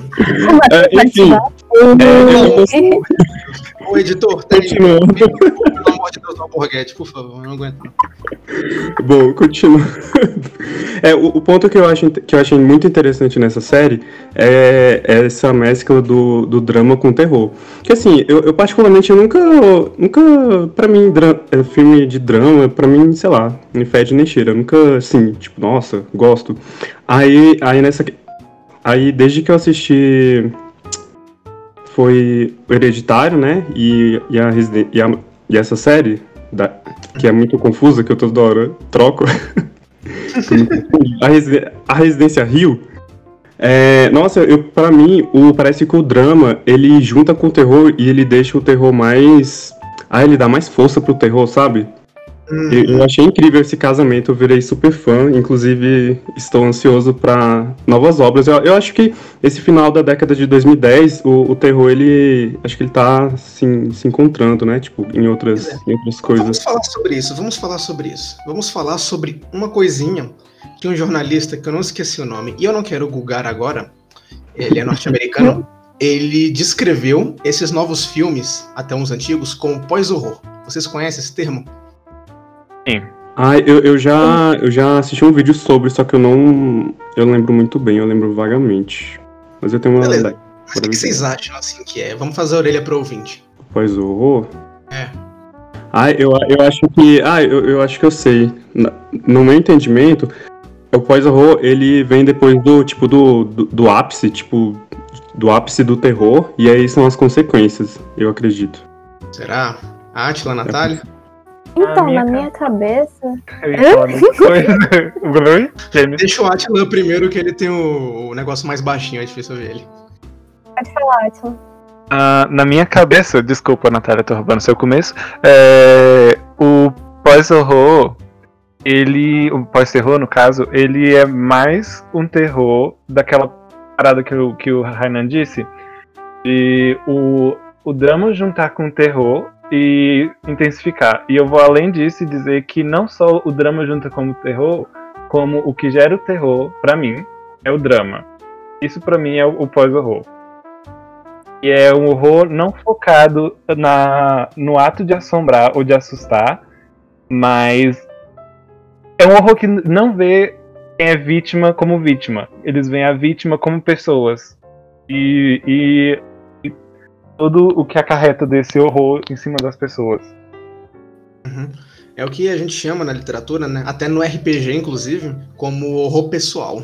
S4: É, enfim, é, eu-
S1: Ô, editor, tem.
S4: continuando.
S1: Pelo amor de Deus, não borguete, por favor, não aguento.
S4: Bom, continuando. É, o, o ponto que eu, acho, que eu achei muito interessante nessa série é essa mescla do, do drama com terror. Que assim, eu, eu particularmente eu nunca. Nunca. Pra mim, dra- é, filme de drama, pra mim, sei lá, nem fede nem cheira. Eu nunca, assim, tipo, nossa, gosto. Aí, aí nessa. Aí desde que eu assisti. Foi Hereditário, né? E, e, a, e, a- e essa série, da- que é muito confusa, que eu toda hora troco. [laughs] a, Residen- a Residência Rio. É, nossa, eu, pra mim, o, parece que o drama ele junta com o terror e ele deixa o terror mais. Ah, ele dá mais força pro terror, sabe? Eu, achei incrível esse casamento, eu virei super fã, inclusive estou ansioso para novas obras. Eu, eu acho que esse final da década de 2010, o, o terror ele acho que ele tá se, se encontrando, né? Tipo, em outras, em outras
S1: Vamos
S4: coisas.
S1: falar sobre isso, vamos falar sobre isso. Vamos falar sobre uma coisinha que um jornalista, que eu não esqueci o nome, e eu não quero googar agora, ele é norte-americano, [laughs] ele descreveu esses novos filmes, até uns antigos, como pós-horror. Vocês conhecem esse termo?
S4: Ah, eu, eu já eu já assisti um vídeo sobre, só que eu não eu lembro muito bem, eu lembro vagamente. Mas eu tenho uma
S1: Beleza.
S4: ideia.
S1: Mas o que que vocês acham, assim, que é? Vamos fazer a orelha pro ouvinte.
S4: Pós horror.
S1: É.
S4: Ah, eu, eu acho que. Ah, eu, eu acho que eu sei. No meu entendimento, o pós-horror ele vem depois do tipo do, do, do ápice, tipo, do ápice do terror, e aí são as consequências, eu acredito.
S1: Será? Átila, Natália?
S5: Então,
S3: minha
S5: na minha cabeça. [laughs]
S1: Deixa o Átila primeiro, que ele tem o, o negócio mais baixinho, é difícil ver ele.
S5: Pode falar, Atila.
S3: Ah, na minha cabeça, desculpa, Natália, tô roubando seu começo. é, o pós-horror, ele. O pós-terror, no caso, ele é mais um terror daquela parada que o, que o Rainan disse. De o, o drama juntar com o terror e intensificar. E eu vou além disso dizer que não só o drama junta com o terror, como o que gera o terror, pra mim, é o drama. Isso pra mim é o, o pós-horror. E é um horror não focado na, no ato de assombrar ou de assustar, mas é um horror que não vê quem é vítima como vítima. Eles veem a vítima como pessoas. E, e tudo o que acarreta desse horror em cima das pessoas.
S1: Uhum. É o que a gente chama na literatura, né? Até no RPG, inclusive, como horror pessoal.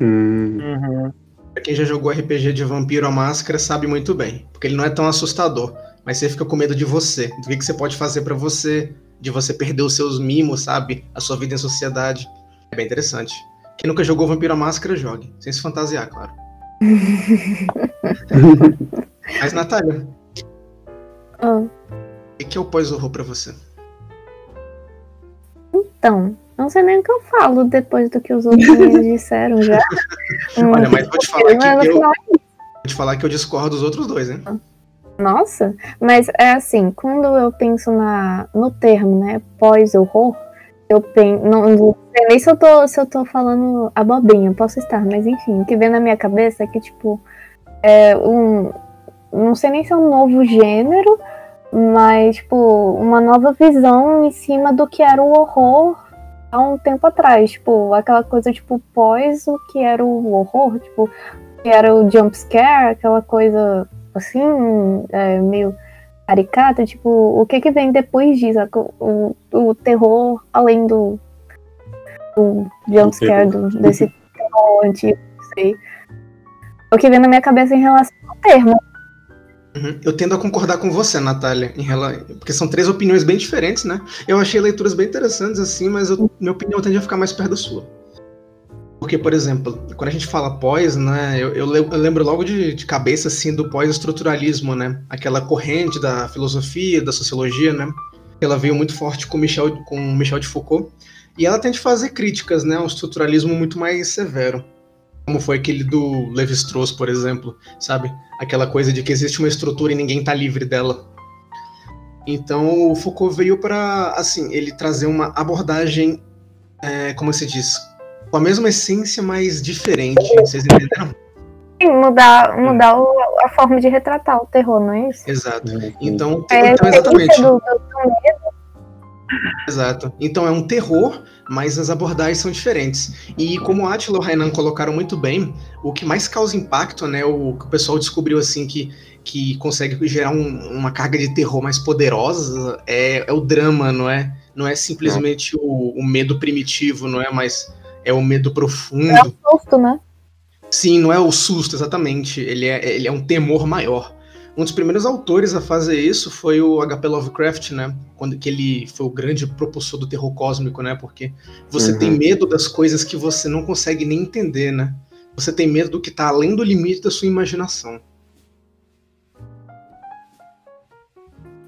S4: Hum,
S1: Pra quem já jogou RPG de Vampiro à Máscara sabe muito bem. Porque ele não é tão assustador. Mas você fica com medo de você. Do que, que você pode fazer pra você. De você perder os seus mimos, sabe? A sua vida em sociedade. É bem interessante. Quem nunca jogou Vampiro à Máscara, jogue. Sem se fantasiar, claro. [laughs] Mas, Natália,
S5: Ah,
S1: o que é o pós-horror pra você?
S5: então, não sei nem o que eu falo depois do que os outros [laughs] disseram já.
S1: Olha, mas vou te falar que eu,
S5: final
S1: vou te falar que eu discordo dos outros dois, hein?
S5: Nossa, mas é assim, quando eu penso na, no termo, né, pós-horror, eu penso, não, não sei nem se eu, tô, se eu tô falando abobrinha, posso estar, mas enfim, o que vem na minha cabeça é que, tipo, é um, não sei nem se é um novo gênero, mas, tipo, uma nova visão em cima do que era o horror há um tempo atrás, tipo, aquela coisa, tipo, pós o que era o horror, tipo, que era o jump scare, aquela coisa assim, é, meio caricata, tipo, o que que vem depois disso? O, o, o terror, além do, do jumpscare, do, desse terror antigo, não sei. O que vem na minha cabeça em relação ao termo.
S1: Uhum. Eu tendo a concordar com você, Natália, em rela... porque são três opiniões bem diferentes, né? Eu achei leituras bem interessantes, assim, mas eu- minha opinião tende a ficar mais perto da sua. Porque, por exemplo, quando a gente fala pós, né, eu, eu lembro logo de, de cabeça, assim, do pós-estruturalismo, né? Aquela corrente da filosofia, da sociologia, né? Ela veio muito forte com Michel, com Michel de Foucault. E ela tende a fazer críticas, né? Um estruturalismo muito mais severo. Como foi aquele do Levi-Strauss, por exemplo, sabe? Aquela coisa de que existe uma estrutura e ninguém tá livre dela. Então, o Foucault veio para, assim, ele trazer uma abordagem, é, como se diz, com a mesma essência, mas diferente. Vocês entenderam?
S5: Sim, mudar, mudar o- a forma de retratar o terror, não é isso?
S1: Exato. Então,
S5: É,
S1: então
S5: a
S1: exatamente.
S5: essência do, do, do
S1: Exato. Então é um terror, mas as abordagens são diferentes. E como o Attila e o Rainan colocaram muito bem, o que mais causa impacto, né, o que o pessoal descobriu assim que, que consegue gerar um- uma carga de terror mais poderosa é, é o drama, não é? Não é simplesmente o, o medo primitivo, não é? Mas é o medo profundo.
S5: susto, né?
S1: Sim, não é o susto, exatamente. Ele é, ele é um temor maior. Um dos primeiros autores a fazer isso foi o H.P. Lovecraft, né? Quando que ele foi o grande propulsor do terror cósmico, né? Porque você
S4: Uhum.
S1: tem medo das coisas que você não consegue nem entender, né? Você tem medo do que tá além do limite da sua imaginação.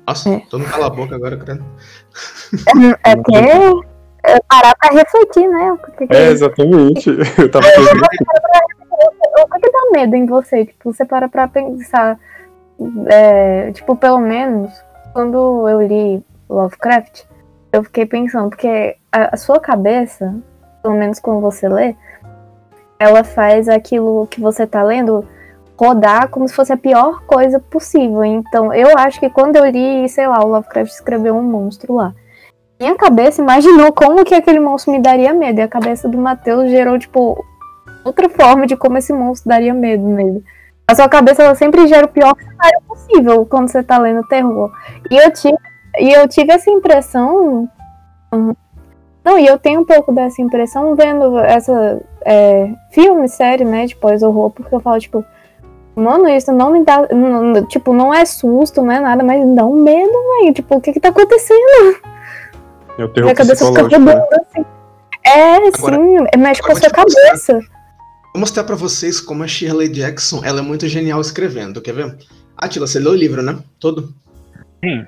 S1: Nossa,
S5: É.
S1: todo mundo cala a boca agora, cara.
S5: É porque é parar pra refletir, né? Que, que,
S4: É, exatamente. Eu tava pensando,
S5: o que, que dá medo em você? Tipo, você para pra pensar. É, tipo, pelo menos, quando eu li Lovecraft, eu fiquei pensando, porque a, a sua cabeça, pelo menos quando você lê, ela faz aquilo que você tá lendo rodar como se fosse a pior coisa possível. Então, eu acho que quando eu li, sei lá, o Lovecraft escreveu um monstro lá. Minha cabeça imaginou como que aquele monstro me daria medo. E a cabeça do Matheus gerou, tipo, outra forma de como esse monstro daria medo nele. A sua cabeça ela sempre gera o pior cenário possível quando você tá lendo terror. E eu tive, e eu tive essa impressão. Uhum. Não, e eu tenho um pouco dessa impressão vendo essa é, filme, série, né, de pós-horror, porque eu falo, tipo, mano, isso não me dá. não- tipo, não é susto, não é nada, mas me dá um medo, velho. Tipo, o que que tá acontecendo?
S4: é o terror
S5: Minha cabeça fica
S4: né?
S5: assim. É,
S1: Agora-
S5: sim, mexe com a sua cabeça.
S1: Vou mostrar pra vocês como a Shirley Jackson ela é muito genial escrevendo, quer ver? Atila, você leu o livro, né? Todo?
S3: Hum,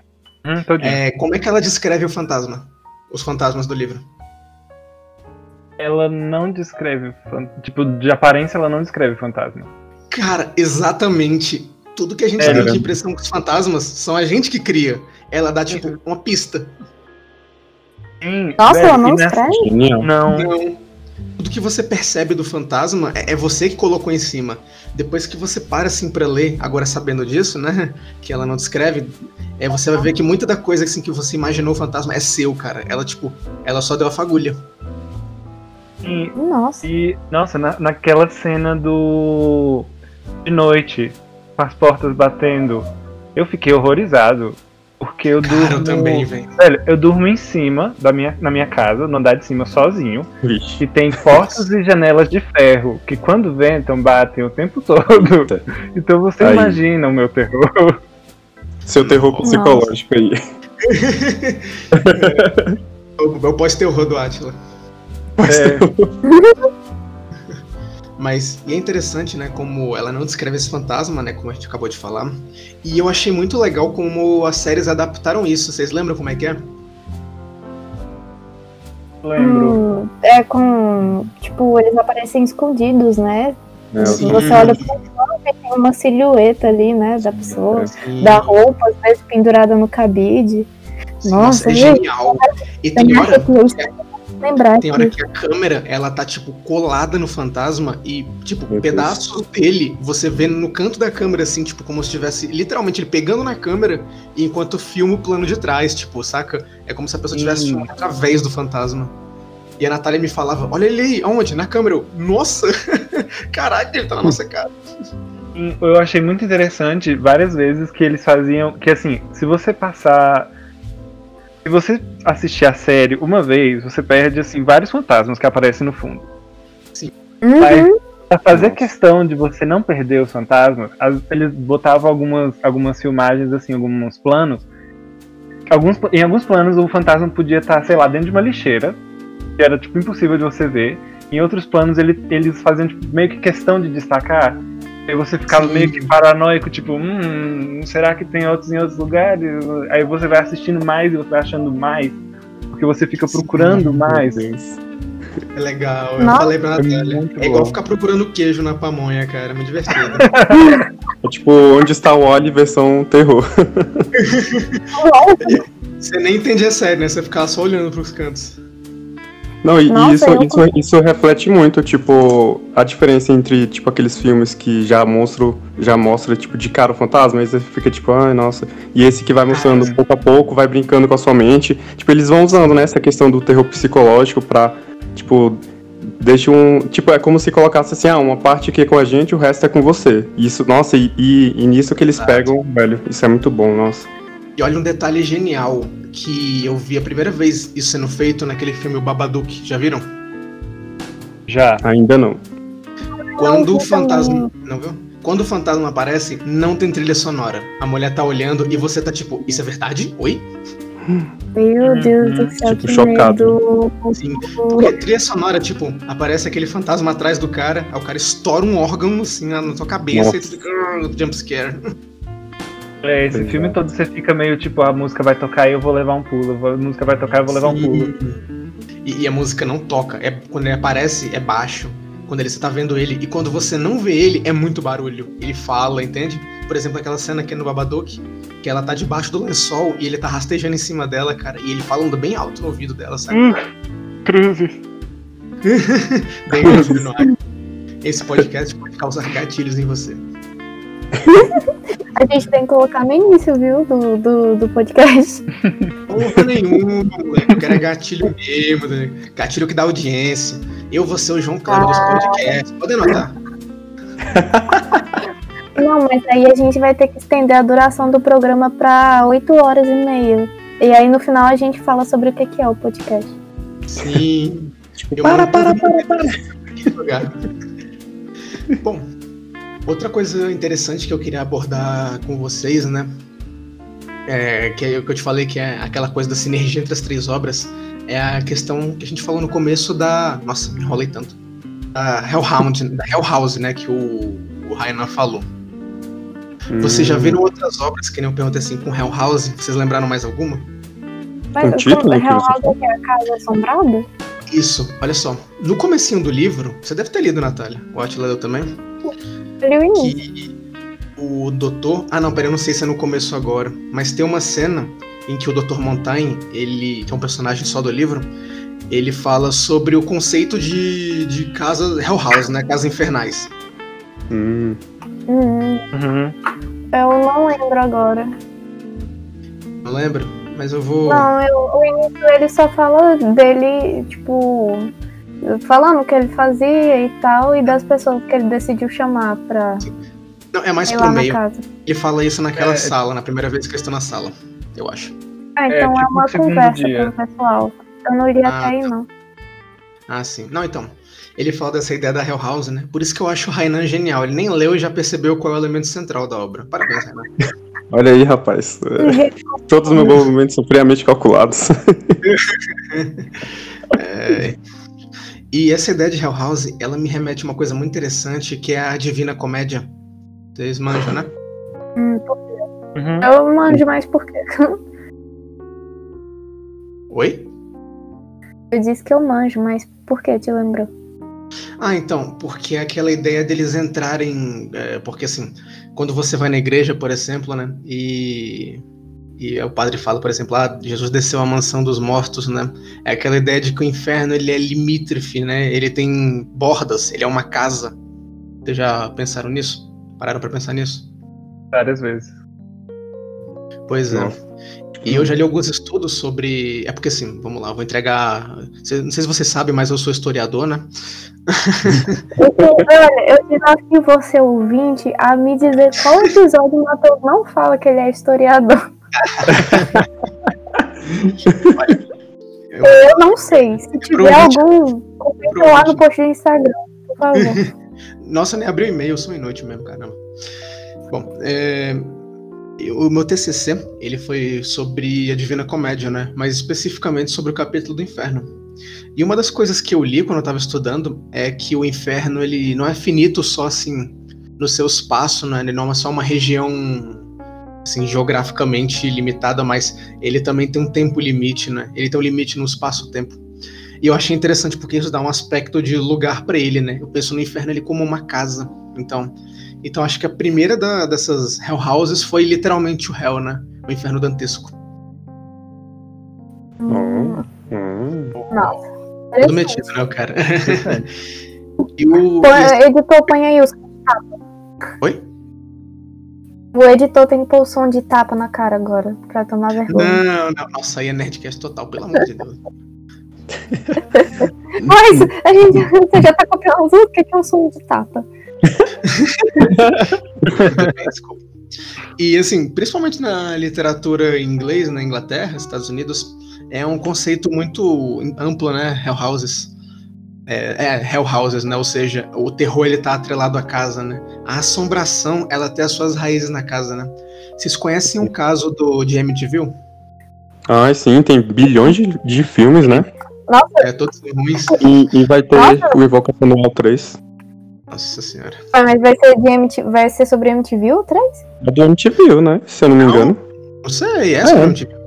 S3: todinho.
S1: É, como é que ela descreve o fantasma? Os fantasmas do livro.
S3: Ela não descreve. Tipo, de aparência ela não descreve fantasma.
S1: Cara, exatamente. Tudo que a gente
S3: É,
S1: tem
S3: né?
S1: de impressão com os fantasmas são a gente que cria. Ela dá, tipo, uma pista.
S3: Sim,
S5: Nossa,
S3: velho,
S5: ela não
S3: nessa-
S5: escreve?
S4: Genial.
S3: Não.
S1: Não. Tudo que você percebe do fantasma é, é você que colocou em cima. Depois que você para assim pra ler, agora sabendo disso, né? [laughs] Que ela não descreve, é, você vai ver que muita da coisa assim, que você imaginou o fantasma é seu, cara. Ela, tipo, ela só deu a fagulha.
S3: E,
S5: Nossa.
S3: e, nossa, na, naquela cena do. De noite, com as portas batendo, eu fiquei horrorizado. Porque eu
S1: Cara,
S3: durmo.
S1: eu também, velho.
S3: Velho, eu durmo em cima da minha, na minha casa, no andar de cima, sozinho.
S4: Vixe.
S3: E tem portas e janelas de ferro, que quando ventam, batem o tempo todo. Então você
S4: Aí.
S3: imagina o meu terror.
S4: Seu terror
S5: Nossa.
S4: psicológico aí.
S1: Eu, [laughs] eu posso ter o do Atila.
S3: É,
S1: Mas e é interessante, né, como ela não descreve esse fantasma, né, como a gente acabou de falar. E eu achei muito legal como as séries adaptaram isso. Vocês lembram como é que é?
S3: lembro.
S5: Hum, é com. Tipo, eles aparecem escondidos, né?
S4: É,
S1: Sim.
S5: Você olha pro canto e tem uma silhueta ali, né? Da pessoa.
S1: Assim,
S5: Da roupa, às vezes pendurada no cabide.
S1: assim,
S5: Nossa,
S1: é
S5: gente.
S1: genial. E
S5: Tem
S1: tem hora,
S5: lembrar
S1: tem hora
S5: que
S1: que a câmera, ela tá, tipo, colada no fantasma e, tipo,
S4: Meu Deus.
S1: pedaços dele você vê no canto da câmera, assim, tipo, como se estivesse, literalmente, ele pegando na câmera e enquanto filma o plano de trás, tipo, saca? É como se a pessoa estivesse filmando através do fantasma. E a Natália me falava, olha ele aí, onde? Na câmera. Eu, nossa! [laughs] Caralho, ele tá na nossa cara.
S3: E Eu achei muito interessante várias vezes que eles faziam. Que assim, se você passar. Se você assistir a série uma vez, você perde assim vários fantasmas que aparecem no fundo. Mas
S5: Uhum.
S3: pra fazer
S4: Nossa.
S3: questão de você não perder os fantasmas, as- eles botavam algumas, algumas filmagens, assim, alguns planos. Alguns, em alguns planos o fantasma podia estar, sei lá, dentro de uma lixeira, que era tipo impossível de você ver. Em outros planos ele- eles faziam tipo, meio que questão de destacar. E você ficava
S1: Sim.
S3: meio que paranoico, tipo, hum, será que tem outros em outros lugares? Aí você vai assistindo mais e você vai achando mais. Porque você fica
S1: Sim.
S3: procurando mais.
S4: Meu Deus.
S1: É legal, eu
S5: Nossa.
S1: falei pra Natália.
S3: muito
S1: É igual ficar procurando queijo na pamonha, cara, é muito divertido. [laughs]
S4: É tipo, onde está o Oli versão terror. [laughs] [laughs]
S1: Você nem entende a série, né? Você ficar só olhando pros cantos.
S4: Não, e,
S5: Nossa,
S4: isso,
S5: eu
S4: isso, isso reflete muito, tipo, a diferença entre, tipo, aqueles filmes que já mostram, já mostra, tipo, de cara o fantasma, aí você fica tipo, ai, nossa. E esse que vai mostrando
S3: Ah.
S4: pouco a pouco, vai brincando com a sua mente. Tipo, eles vão usando, né, essa questão do terror psicológico pra, tipo, deixa um. Tipo, é como se colocasse assim, ah, uma parte aqui é com a gente, o resto é com você. Isso, nossa, e, e, e nisso que eles pegam, velho, isso é muito bom, nossa.
S1: E olha um detalhe genial que eu vi a primeira vez isso sendo feito naquele filme O Babadook. Já viram?
S3: Já.
S4: Ainda não.
S1: Quando
S5: vi
S1: o fantasma. Não viu? quando o fantasma aparece, não tem trilha sonora. A mulher tá olhando e você tá tipo, isso é verdade? Oi?
S5: Meu Deus do céu,
S4: Tipo,
S5: que
S4: chocado.
S5: medo.
S1: Sim. Porque trilha sonora, tipo, aparece aquele fantasma atrás do cara, aí o cara estoura um órgão assim na na tua cabeça e tu fica. "Ah, Jumpscare.
S3: É, esse
S4: Pois
S3: filme
S4: é.
S3: todo você fica meio tipo, a música vai tocar e eu vou levar um pulo. A música vai tocar e eu vou levar um pulo.
S1: E, e a música não toca. É, quando ele aparece, é baixo. Quando ele, você tá vendo ele. E quando você não vê ele, é muito barulho. Ele fala, entende? Por exemplo, aquela cena aqui no Babadook, que ela tá debaixo do lençol e ele tá rastejando em cima dela, cara. E ele falando bem alto no ouvido dela, sabe?
S3: Hum, crise. [laughs]
S1: Bem alto no ar. Esse podcast pode causar gatilhos em você. [laughs]
S5: A gente tem que colocar no início, viu, do, do, do podcast. [laughs]
S1: Porra nenhuma, moleque. Eu quero é gatilho mesmo, né? gatilho que dá audiência. Eu vou ser o João Kleber dos podcasts. Pode anotar. [laughs]
S5: Não, mas aí a gente vai ter que estender a duração do programa pra 8 horas e meia. E aí no final a gente fala sobre o que é o podcast.
S1: Sim.
S4: Para, para,
S1: tudo para, jogar. Bom, outra coisa interessante que eu queria abordar com vocês, né? É, que é o que eu te falei que é aquela coisa da sinergia entre as três obras, é a questão que a gente falou no começo da. Nossa, me enrolei tanto. Da Hellhound, da Hell House, né? Que o, o Rainan falou. Vocês já
S4: Hum.
S1: viram outras obras que nem eu perguntei assim com Hell House? Vocês lembraram mais alguma?
S5: Mas
S4: O título
S5: como-
S4: que
S5: Real
S4: você
S5: House é que é a casa assombrada?
S1: Isso, olha só. No comecinho do livro, você deve ter lido, Natália. O Atila leu também.
S5: Início.
S1: que o doutor. Ah, não, peraí, eu não sei se é no começo agora. Mas tem uma cena em que o Dr. Montaigne, ele, que é um personagem só do livro, ele fala sobre o conceito de, de casa Hell House, né? Casas infernais.
S4: Hum.
S5: Hum,
S3: Uhum.
S5: eu não lembro agora.
S1: Não lembra? Mas eu vou.
S5: Não, eu, o início ele só fala dele, tipo, falando o que ele fazia e tal, e das pessoas que ele decidiu chamar pra
S1: Não, é mais
S5: ir
S1: pro meio. Ele fala isso naquela
S3: É,
S1: sala, na primeira vez que eles estão na sala, eu acho.
S5: Ah,
S3: É,
S5: então é,
S3: tipo
S5: uma
S3: o segundo
S5: conversa
S3: dia.
S5: com o pessoal. Eu não iria
S1: Ah,
S5: até aí, não.
S1: Ah, sim. Não, então. Ele fala dessa ideia da Hell House, né? Por isso que eu acho o Rainan genial. Ele nem leu e já percebeu qual é o elemento central da obra. Parabéns, Rainan. [laughs]
S4: Olha aí, rapaz. É, Todos os meus movimentos são friamente calculados. [laughs]
S1: É, E essa ideia de Hell House, ela me remete a uma coisa muito interessante, que é a Divina Comédia. Vocês manjam, né?
S5: Hum,
S3: Uhum.
S5: eu manjo mais porque
S1: Oi?
S5: eu disse que eu manjo, mas por que te lembrou?
S1: Ah, então, porque aquela ideia deles entrarem. é, porque assim, quando você vai na igreja, por exemplo, né? E. E o padre fala, por exemplo, ah, Jesus desceu à mansão dos mortos, né? É aquela ideia de que o inferno ele é limítrofe, né? Ele tem bordas, ele é uma casa. Vocês já pensaram nisso? Pararam pra pensar nisso?
S3: Várias vezes.
S1: Pois é. E eu já li alguns estudos sobre. É porque assim, vamos lá, eu vou entregar. Não sei se você sabe, mas eu sou historiador, né?
S5: Eu, olha, eu desafio você, ouvinte, a me dizer qual episódio o Matheus não fala que ele é historiador.
S1: Eu- [laughs]
S5: Eu não sei. Se tiver
S1: Provavelmente-
S5: algum, comenta lá no post do Instagram, por favor. [laughs]
S1: Nossa, nem abriu e-mail, eu sou inútil mesmo, caramba. Bom, é, o meu TCC, ele foi sobre a Divina Comédia, né? Mas especificamente sobre o capítulo do Inferno. E uma das coisas que eu li quando eu tava estudando é que o Inferno, ele não é finito só, assim, no seu espaço, né? Ele não é só uma região, assim, geograficamente limitada, mas ele também tem um tempo limite, né? Ele tem um limite no espaço-tempo. E eu achei interessante porque isso dá um aspecto de lugar pra ele, né? Eu penso no inferno ele como uma casa. Então, então acho que a primeira da- dessas Hell Houses foi literalmente o Hell, né? O inferno dantesco.
S4: Hum. Hum.
S5: Nossa.
S1: Tudo metido, né, o cara? [laughs] e o.
S5: Editor, põe aí os tapa.
S1: Oi?
S5: O editor tem que pôr o som de tapa na cara agora, pra tomar vergonha.
S1: Não, não, nossa, aí é Nerdcast total, pelo amor de Deus. [laughs]
S5: Mas a gente [laughs] você já tá copiando tudo, o que que é um som de tapa?
S1: Desculpa. E assim, principalmente na literatura em inglês, na Inglaterra, Estados Unidos, é um conceito muito amplo, né? Hell Houses. é, é, Hell Houses, né? Ou seja, o terror ele tá atrelado à casa, né? A assombração, ela tem as suas raízes na casa, né? Vocês conhecem um caso do, de Amityville?
S4: Ah, sim, tem bilhões de, de filmes, né?
S5: Nossa,
S1: É, todos ruins.
S4: E, e vai ter
S5: Nossa.
S4: o Evocação do Mal 3.
S1: Nossa senhora.
S5: mas vai ser, de MT, vai ser sobre MTV o 3?
S4: É do MTV, né? Se eu não me
S1: Não.
S4: engano.
S1: Não sei, é sobre
S4: É.
S1: Amityville.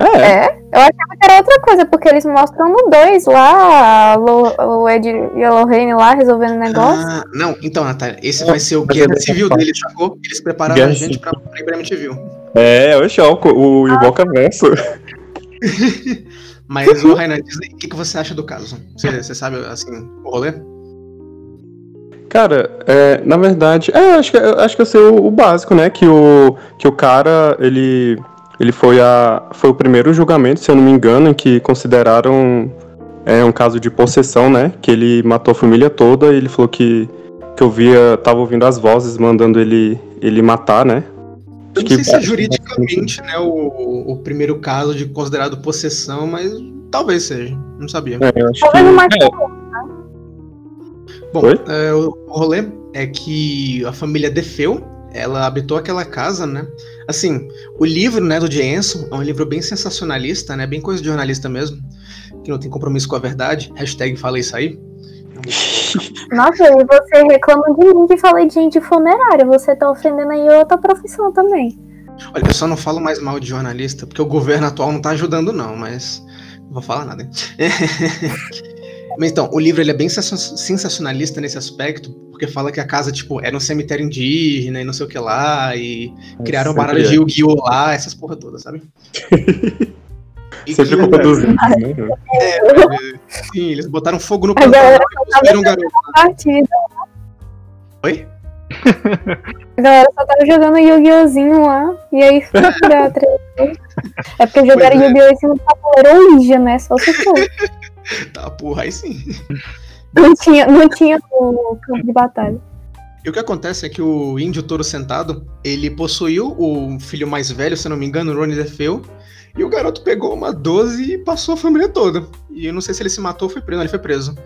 S4: É,
S5: É? Eu achava que era outra coisa, porque eles mostram no 2 lá, o Ed e a Lorraine lá resolvendo o negócio.
S1: Ah, não, então, Natália, esse
S4: Não,
S1: vai ser o Guerra
S4: é
S1: Civil dele, sacou? Eles prepararam
S4: Guerra
S1: a gente
S4: Civil.
S1: pra, ir pra MTV.
S4: é, oxe, ó, o o Evoca Verso. [laughs]
S1: Mas, ô Rainan, diz aí, o que, que você acha do caso? Você, você sabe, assim, o rolê?
S4: Cara, é, na verdade, é, acho que, eu acho que eu sei o, o básico, né? Que o, que o cara, ele, ele foi, a, foi o primeiro julgamento, se eu não me engano, em que consideraram é, um caso de possessão, né? Que ele matou a família toda e ele falou que, que eu via, tava ouvindo as vozes mandando ele, ele matar, né?
S1: Eu não
S4: que
S1: sei se é juridicamente, né, o, o primeiro caso de considerado possessão, mas talvez seja. Não sabia.
S4: É, eu acho
S5: Talvez
S4: que,
S5: o mais
S1: Bom, é, o rolê é que a família Defeu, ela habitou aquela casa, né? Assim, o livro, né, do Jensen é um livro bem sensacionalista, né? Bem coisa de jornalista mesmo, que não tem compromisso com a verdade. Hashtag fala isso aí. [laughs]
S5: Nossa, e você reclama de mim que falei de gente funerária. Você tá ofendendo aí outra profissão também.
S1: Olha, eu só não falo mais mal de jornalista, porque o governo atual não tá ajudando, não, mas. Não vou falar nada, hein? [laughs] mas então, o livro ele é bem sensa- sensacionalista nesse aspecto, porque fala que a casa, tipo, era um cemitério indígena e não sei o que lá, e criaram
S4: sempre
S1: baralho
S4: é.
S1: de Yu-Gi-Oh! lá, essas porra todas, sabe? E
S4: Sempre
S1: que-
S4: culpa dos índios, né?
S1: Sim, eles botaram fogo no Pantanal e um garoto.
S5: Partida.
S1: Oi?
S5: A galera só tava jogando Yu-Gi-Ohzinho lá. E aí foi pra treta. É porque jogaram
S1: é.
S5: Yu-Gi-Oh! em cima do tabuleiro Ouija, né? Só se for. [laughs]
S1: Tá, porra, aí sim.
S5: Não tinha, não tinha o campo de batalha.
S1: E o que acontece é que o índio touro sentado, ele possuiu o filho mais velho, se não me engano, o Ronnie DeFeo, e o garoto pegou uma 12 e passou a família toda. E eu não sei se ele se matou ou foi preso, não, ele foi preso.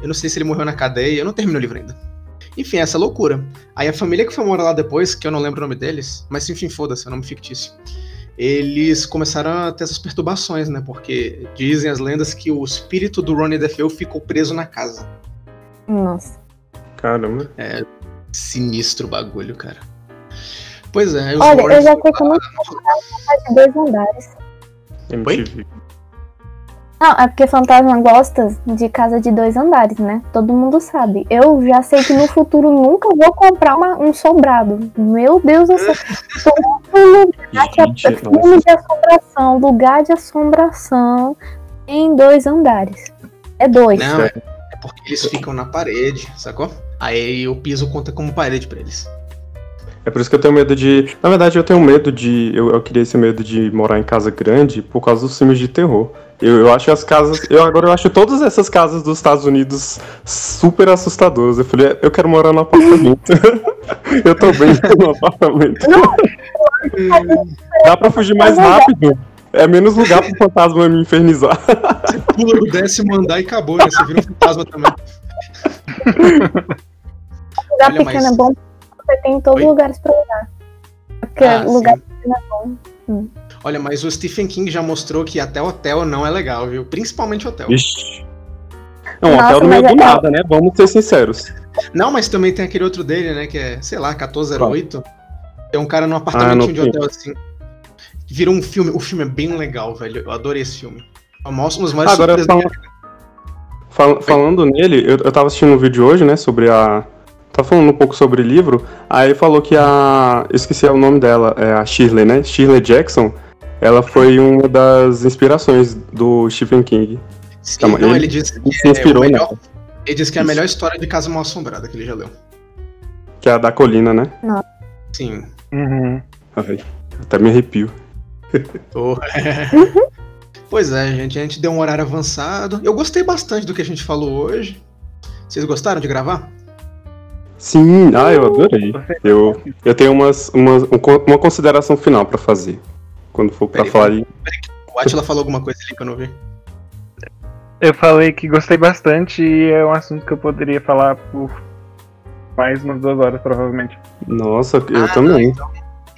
S1: Eu não sei se ele morreu na cadeia, eu não termino o livro ainda. Enfim, essa loucura. Aí a família que foi morar lá depois, que eu não lembro o nome deles, mas enfim, foda-se, é um nome fictício. Eles começaram a ter essas perturbações, né? Porque dizem as lendas que o espírito do Ronnie DeFeo ficou preso na casa.
S5: Nossa.
S4: Caramba.
S1: Sinistro o bagulho, cara. Pois é,
S5: Olha, eu já sei que eu não de dois andares.
S4: MTV.
S5: Não, é porque fantasma gosta de casa de dois andares, né? Todo mundo sabe. Eu já sei que no futuro nunca vou comprar uma- um sobrado. Meu Deus do céu. Todo lugar
S4: Gente,
S5: filme de assombração, lugar de assombração em dois andares. É dois.
S1: Não, é porque eles ficam na parede, sacou? Aí o piso conta como parede pra eles.
S4: É por isso que eu tenho medo de. Na verdade, eu tenho medo de. Eu, eu queria esse medo de morar em casa grande por causa dos filmes de terror. Eu, eu acho as casas. Eu agora eu acho todas essas casas dos Estados Unidos super assustadoras. Eu falei, eu quero morar no apartamento. [laughs] eu tô bem no apartamento. [laughs] Dá pra fugir mais rápido. É menos lugar pro fantasma me infernizar.
S1: Pula do décimo andar e acabou, né? Você vira um fantasma também.
S5: lugar
S1: olha,
S5: pequeno
S1: mas-
S5: é bom porque você tem em todos os lugares pra olhar. Porque
S1: Ah,
S5: lugar
S1: sim.
S5: pequeno é bom.
S1: Olha, mas o Stephen King já mostrou que até hotel não é legal, viu? Principalmente hotel.
S4: Ixi. Não,
S5: Nossa,
S4: hotel meio
S5: mas
S4: do
S5: é-
S4: nada, né? Vamos ser sinceros.
S1: Não, mas também tem aquele outro dele, né? Que é, sei lá, 1408. É um cara num
S4: Ah,
S1: apartamentinho de
S4: não
S1: hotel assim. Virou um filme. O filme é bem legal, velho. Eu adorei esse filme. Mostra umas maiores
S4: Agora,
S1: vida.
S4: Fal- falando nele, eu, eu tava assistindo um vídeo hoje, né, sobre a. Tava falando um pouco sobre o livro, aí falou que a. Eu esqueci o nome dela, é a Shirley, né? Shirley Jackson. Ela foi uma das inspirações do Stephen King.
S1: Sim,
S4: Calma,
S1: não,
S4: ele-
S1: ele disse que é
S4: inspirou
S1: melhor.
S4: nela,
S1: Ele disse que é a melhor história de Casa Mal Assombrada que ele já leu.
S4: que é a da colina, né?
S1: Sim.
S3: Uhum.
S4: Ai, até me arrepio. [laughs]
S1: Porra. pois é, gente. A gente deu um horário avançado. Eu gostei bastante do que a gente falou hoje. Vocês gostaram de gravar?
S4: Sim, ah, eu adorei. Eu, eu tenho umas, umas, um uma consideração final pra fazer. Quando for pra
S1: Peraí,
S4: falar aí.
S1: O Atila falou alguma coisa ali que eu não vi.
S3: eu falei que gostei bastante e é um assunto que eu poderia falar por mais umas duas horas, provavelmente.
S4: Nossa, eu
S1: Ah,
S4: também.
S1: Então,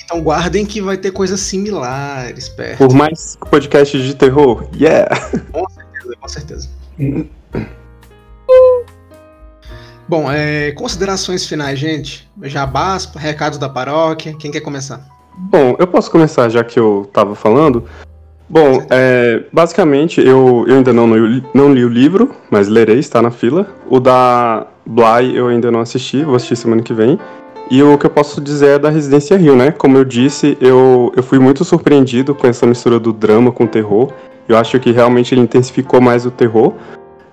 S1: então guardem que vai ter coisas similares perto.
S4: Por mais podcast de terror, yeah!
S1: Com certeza. [laughs] Bom, é, considerações finais, gente. Jabás, recados da paróquia. Quem quer começar?
S4: Bom, eu posso começar já que eu tava falando. Bom, é, basicamente eu, eu ainda não, li- não li o livro, mas lerei, está na fila. O da Bly eu ainda não assisti, vou assistir semana que vem. E o que eu posso dizer é da Residência Rio, né? Como eu disse, eu, eu fui muito surpreendido com essa mistura do drama com o terror. Eu acho que realmente ele intensificou mais o terror.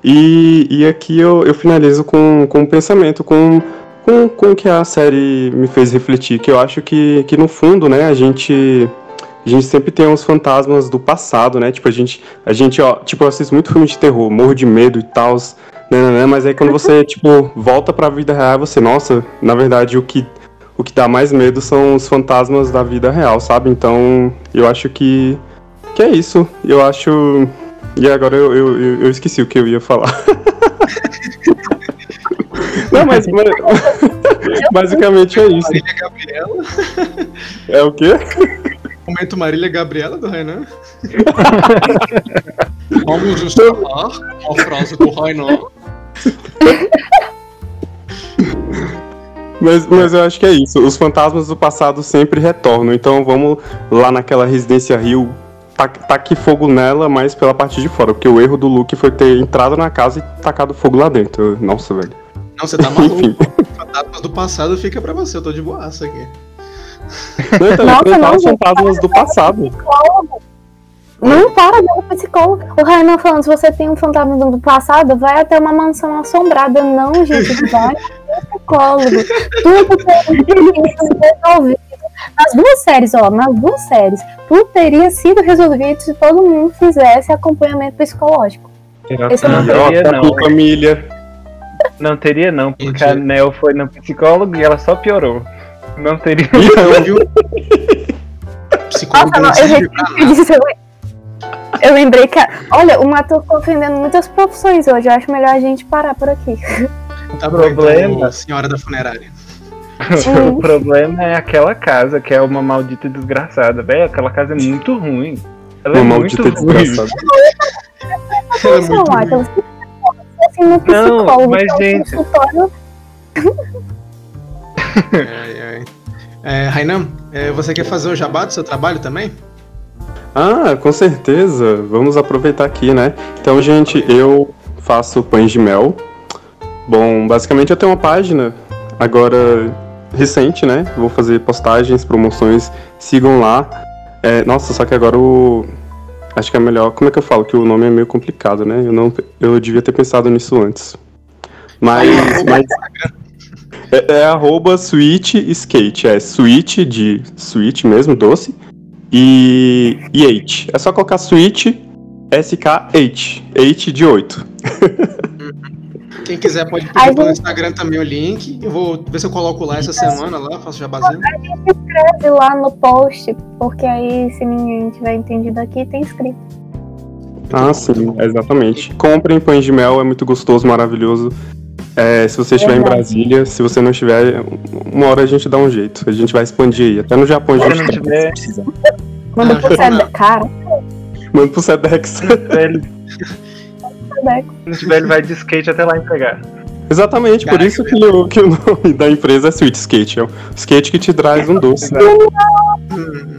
S4: E, e aqui eu, eu finalizo com, com um pensamento, com com, com o que a série me fez refletir, que eu acho que, que no fundo, né, a gente a gente sempre tem uns fantasmas do passado, né? Tipo, a gente, a gente, ó, tipo, eu assisto muito filme de terror, morro de medo e tal, né, né, né, mas aí quando você, tipo, volta pra vida real, você, nossa, na verdade, o que o que dá mais medo são os fantasmas da vida real, sabe? Então, eu acho que que é isso. Eu acho e agora eu, eu- eu esqueci o que eu ia falar. [laughs] Não, mas, [laughs] mas- [laughs] basicamente é isso.
S1: Marília Gabriela.
S4: É o quê?
S1: Momento Marília Gabriela do Rainan. Vamos encerrar a frase do Rainan.
S4: Mas, mas eu acho que é isso. Os fantasmas do passado sempre retornam. Então vamos lá naquela residência Rio. Taque fogo nela, mas pela parte de fora. Porque o erro do Luke foi ter entrado na casa e tacado fogo lá dentro. Nossa, velho.
S1: Não, você tá maluco. Fantasmas do passado fica pra você, eu tô de boaça aqui.
S4: Não,
S5: Nossa, não,
S4: os fantasmas do passado.
S5: Não para de ir psicólogo. O Rainan falando, se você tem um fantasma do passado, vai até uma mansão assombrada. Não, gente, [laughs] vai psicólogo. Tudo teria sido resolvido. Nas duas séries, ó, nas duas séries, tudo teria sido resolvido se todo mundo fizesse acompanhamento psicológico. Esse é
S3: Não
S5: o
S3: teria,
S4: Ó,
S3: não.
S4: com família.
S3: Não teria, não, porque a Nel foi no psicólogo e ela só piorou. Não teria.
S1: Então, viu? Psicólogo
S5: Nossa,
S1: não
S5: não, eu, lembrei que. a- Olha, o Matheus tá ofendendo muitas profissões hoje. Eu acho melhor a gente parar por aqui.
S1: Tá bom,
S3: Problema.
S1: então, senhora da funerária. [laughs]
S3: o problema é aquela casa, que é uma maldita desgraçada. Velho, aquela casa é muito ruim. Ela é
S4: Uma
S3: muito
S4: maldita
S3: ruim.
S4: desgraçada.
S1: Ela é
S5: Isso,
S1: muito ruim.
S5: Assim, no psicólogo,
S3: mas,
S5: que é
S3: gente-
S5: consultório.
S1: Ai, ai. É, Rainan, é, você quer fazer o jabá do seu trabalho também?
S4: Ah, com certeza. Vamos aproveitar aqui, né? Então, gente, eu faço pães de mel. Bom, basicamente eu tenho uma página agora recente, né? Vou fazer postagens, promoções, sigam lá. É, nossa, só que agora o acho que é melhor. Como é que eu falo que o nome é meio complicado, né? Eu não eu devia ter pensado nisso antes. Mas, [laughs] mas é, é arroba Switch Skate, é Switch de Switch mesmo, doce. E, e 8. É só colocar Switch SK8. 8 de 8. [laughs]
S1: Quem quiser pode pedir pelo
S5: gente.
S1: Instagram também o link. Eu vou ver se eu coloco lá essa semana lá, faço jabazinho.
S5: Escreve lá no post, porque aí, se ninguém tiver entendido aqui, tem escrito.
S4: Ah, sim, exatamente. Comprem pães de mel, é muito gostoso, maravilhoso. É, se você estiver em
S5: Verdade.
S4: Brasília, se você não estiver, uma hora a gente dá um jeito. A gente vai expandir aí. Até no Japão a
S3: Se
S4: gente
S3: tiver-.
S5: Manda pro. Sedex. Cara,
S4: Manda pro Sedex.
S3: Se
S5: Sedex.
S3: não tiver, ele vai de skate até lá entregar.
S4: Exatamente, por
S1: Caraca,
S4: isso que o, que o nome da empresa é Sweet Skate. É o skate que te traz um doce.
S1: Hum.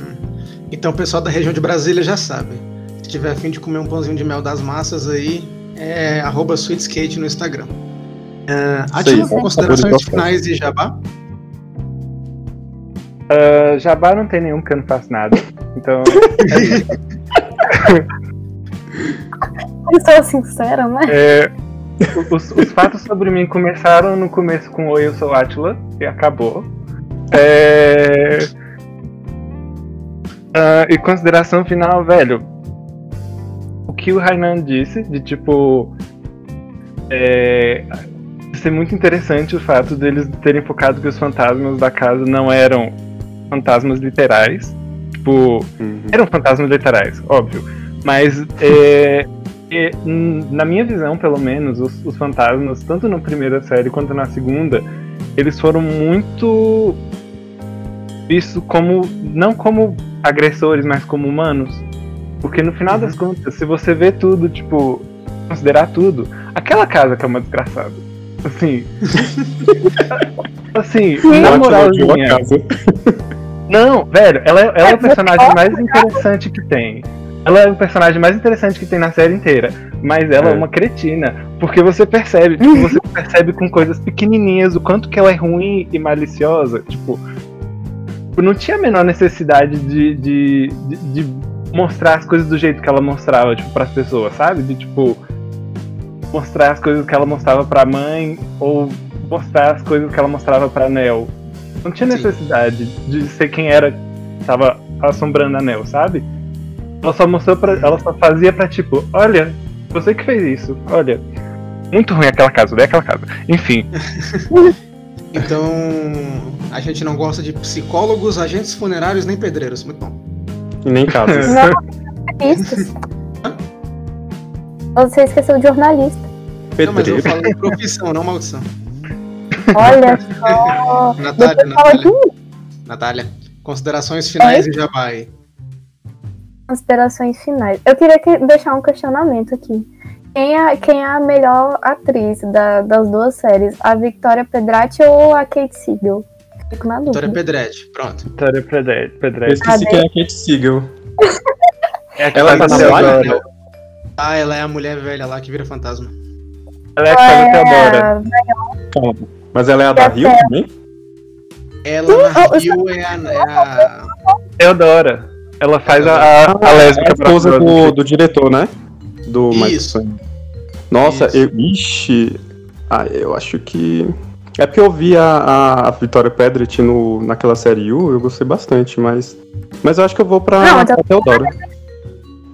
S1: Então o pessoal da região de Brasília já sabe. Se tiver afim de comer um pãozinho de mel das massas aí, é arroba sweetskate no Instagram.
S4: Aí,
S1: Atila,
S4: tá?
S1: considerações finais de jabá?
S3: Ah, Jabá não tem nenhum, porque eu não faço nada. Então, [laughs]
S5: Eu sou sincera, né?
S3: é, os, os fatos sobre mim começaram no começo com Oi, eu sou Atila, e acabou. É, ah, e consideração final, velho. O que o Rainan disse, de tipo. É, ser muito interessante o fato deles terem focado que os fantasmas da casa não eram fantasmas literais. Tipo,
S4: Uhum.
S3: eram fantasmas literais, óbvio. Mas é, Porque, hum, na minha visão, pelo menos, os, os fantasmas, tanto na primeira série quanto na segunda, eles foram muito vistos como. não como agressores, mas como humanos. Porque no final das contas, se você vê tudo, tipo, considerar tudo, aquela casa que é uma desgraçada. Assim. [laughs] assim, na
S4: de uma
S3: moralzinha.
S4: casa.
S3: Não, velho, ela, é- ela é o personagem mais interessante que tem. Ela é o personagem mais interessante que tem na série inteira. Mas ela é,
S4: É.
S3: uma cretina. Porque você percebe, tipo, você percebe com coisas pequenininhas o quanto que ela é ruim e maliciosa. Tipo, não tinha a menor necessidade de, de, de, de mostrar as coisas do jeito que ela mostrava, tipo, pras pessoas, sabe? De, tipo, mostrar as coisas que ela mostrava pra mãe ou mostrar as coisas que ela mostrava pra Nel. Não tinha
S1: Sim.
S3: necessidade de ser quem era que tava assombrando a Nel, sabe? Ela só mostrou pra. Ela só fazia pra tipo, olha, você que fez isso, olha. Muito ruim aquela casa, odeio aquela casa. Enfim, [laughs]
S1: Então, a gente não gosta de psicólogos, agentes funerários nem pedreiros. Muito bom.
S4: E nem casas. [laughs]
S5: Jornalistas. Você esqueceu de jornalista.
S1: Não, mas eu
S4: Pedreiro.
S1: falo de profissão, não maldição.
S5: Olha [laughs] só.
S1: Natália, Natália, Natália. Considerações finais e jabá aí.
S5: Considerações finais. Eu queria que- deixar um questionamento aqui. Quem é, quem é a melhor atriz da- das duas séries? A Victoria Pedrati ou a Kate Siegel? Fico na dúvida.
S1: Vitória Pedretti, pronto.
S3: Vitória Pedre-
S4: Eu
S3: Pedretti.
S4: esqueci quem é a Kate Siegel.
S3: É a
S4: Ela tá na
S3: Teodora.
S4: live?
S1: Ah, ela é a mulher velha lá que vira fantasma.
S3: Ela é a que faz a Teodora.
S4: Calma. Mas ela é a da Rio também?
S1: Ela na Rio é a, é a-
S3: Teodora. Ela faz a, a, a lésbica
S4: É a esposa do, do diretor, né? Do Michael
S1: Isso.
S4: Nossa,
S1: Isso.
S4: eu. Ixi. Ah, eu acho que. É porque eu vi a, a Vitória Pedret no, naquela série U, eu gostei bastante, mas. Mas eu acho que eu vou pra,
S5: Não,
S4: pra Teodora.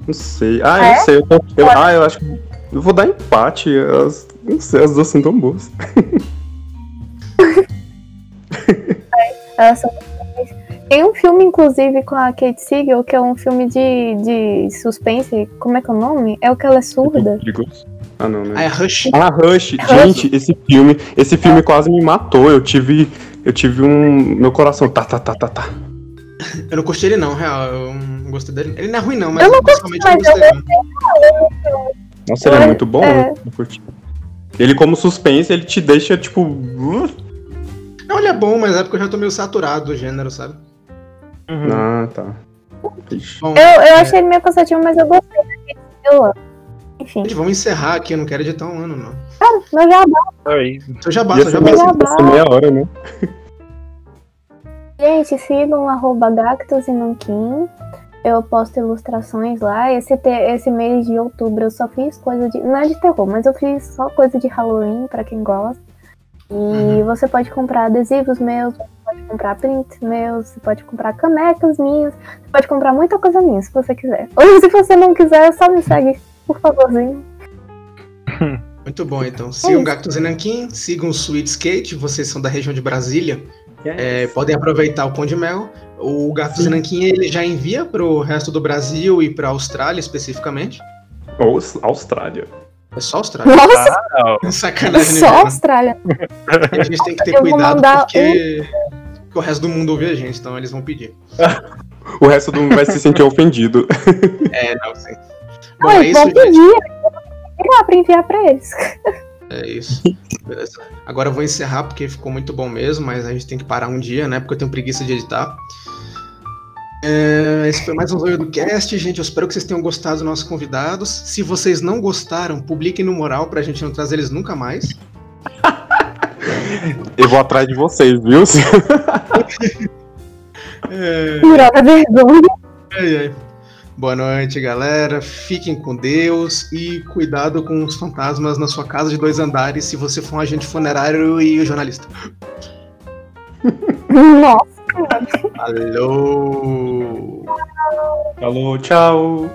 S4: Não sei. Ah, eu
S5: É?
S4: não sei. Eu, tô- eu- ah, eu acho que. Eu vou dar empate. As, não sei, as duas são tão boas. [laughs]
S5: Elas são. Tem um filme, inclusive, com a Kate Siegel, que é um filme de, de suspense. Como é que é o nome? É o que ela é surda.
S4: Perigoso. Ah, não, né?
S1: a Rush.
S4: Ah, Rush. Gente, esse filme, esse filme quase me matou. Eu tive, eu tive um, meu coração tá, tá, tá, tá, tá.
S1: Eu não curti ele não, real. Eu não gostei dele. Ele não é ruim não, mas
S5: Eu não
S1: não
S5: mas eu
S1: gostei não.
S4: Nossa, ele é muito bom.
S5: é.
S4: eu curti. Ele como suspense, ele te deixa tipo, uh,
S1: Não, ele é bom, mas é porque eu já tô meio saturado do gênero, sabe?
S3: Uhum.
S4: ah, tá.
S1: Bom,
S5: Eu, eu achei ele meio cansativo, mas eu gostei da Kate Siegel lá. Enfim,
S1: gente, vamos encerrar aqui, eu não quero editar um ano, não.
S5: mas já
S3: Aí.
S1: Já
S4: Ia
S1: basta, já
S4: ser,
S1: basta.
S5: basta.
S4: ia ser meia hora, né? [laughs]
S5: Gente, sigam arroba Gactus e Nanquim. Eu posto ilustrações lá. Esse, te- esse mês de outubro eu só fiz coisa de. Não é de terror, mas eu fiz só coisa de Halloween pra quem gosta. E
S1: Uhum.
S5: você pode comprar adesivos meus, comprar prints meus, você pode comprar canecas minhas, você pode comprar muita coisa minha se você quiser. Ou se você não quiser, só me segue, por favorzinho. [laughs]
S1: Muito bom, então. Sigam o Gactus e Nankin, sigam o Sweet Skate, vocês são da região de Brasília. É, podem aproveitar o pão de mel. O Gactus e Nankin ele já envia pro resto do Brasil e pra Austrália especificamente.
S4: Ou Austrália.
S1: É só Austrália.
S5: Nossa, [laughs]
S1: Sacanagem,
S5: só
S1: né?
S5: Austrália.
S1: A gente tem que ter
S5: Eu
S1: cuidado porque... porque o resto do mundo ouve a gente, então eles vão pedir. [laughs]
S4: O resto do mundo vai se sentir ofendido. [laughs]
S1: É, não, sim. Bom,
S5: Não,
S1: é isso, gente.
S5: pedir. Ir lá pra enviar pra eles.
S1: É isso. Beleza. Agora eu vou encerrar porque ficou muito bom mesmo, mas a gente tem que parar um dia, né? Porque eu tenho preguiça de editar. É, esse foi mais um Zoio do Cast, gente. Eu espero que vocês tenham gostado dos nossos convidados. Se vocês não gostaram, publiquem no moral pra gente não trazer eles nunca mais. [laughs]
S4: Eu vou atrás de vocês, viu?
S1: É,
S5: Pura vergonha.
S1: ai, ai. Boa noite, galera. Fiquem com Deus e cuidado com os fantasmas na sua casa de dois andares se você for um agente funerário e jornalista.
S5: Nossa.
S1: Alô!
S4: Falou, tchau.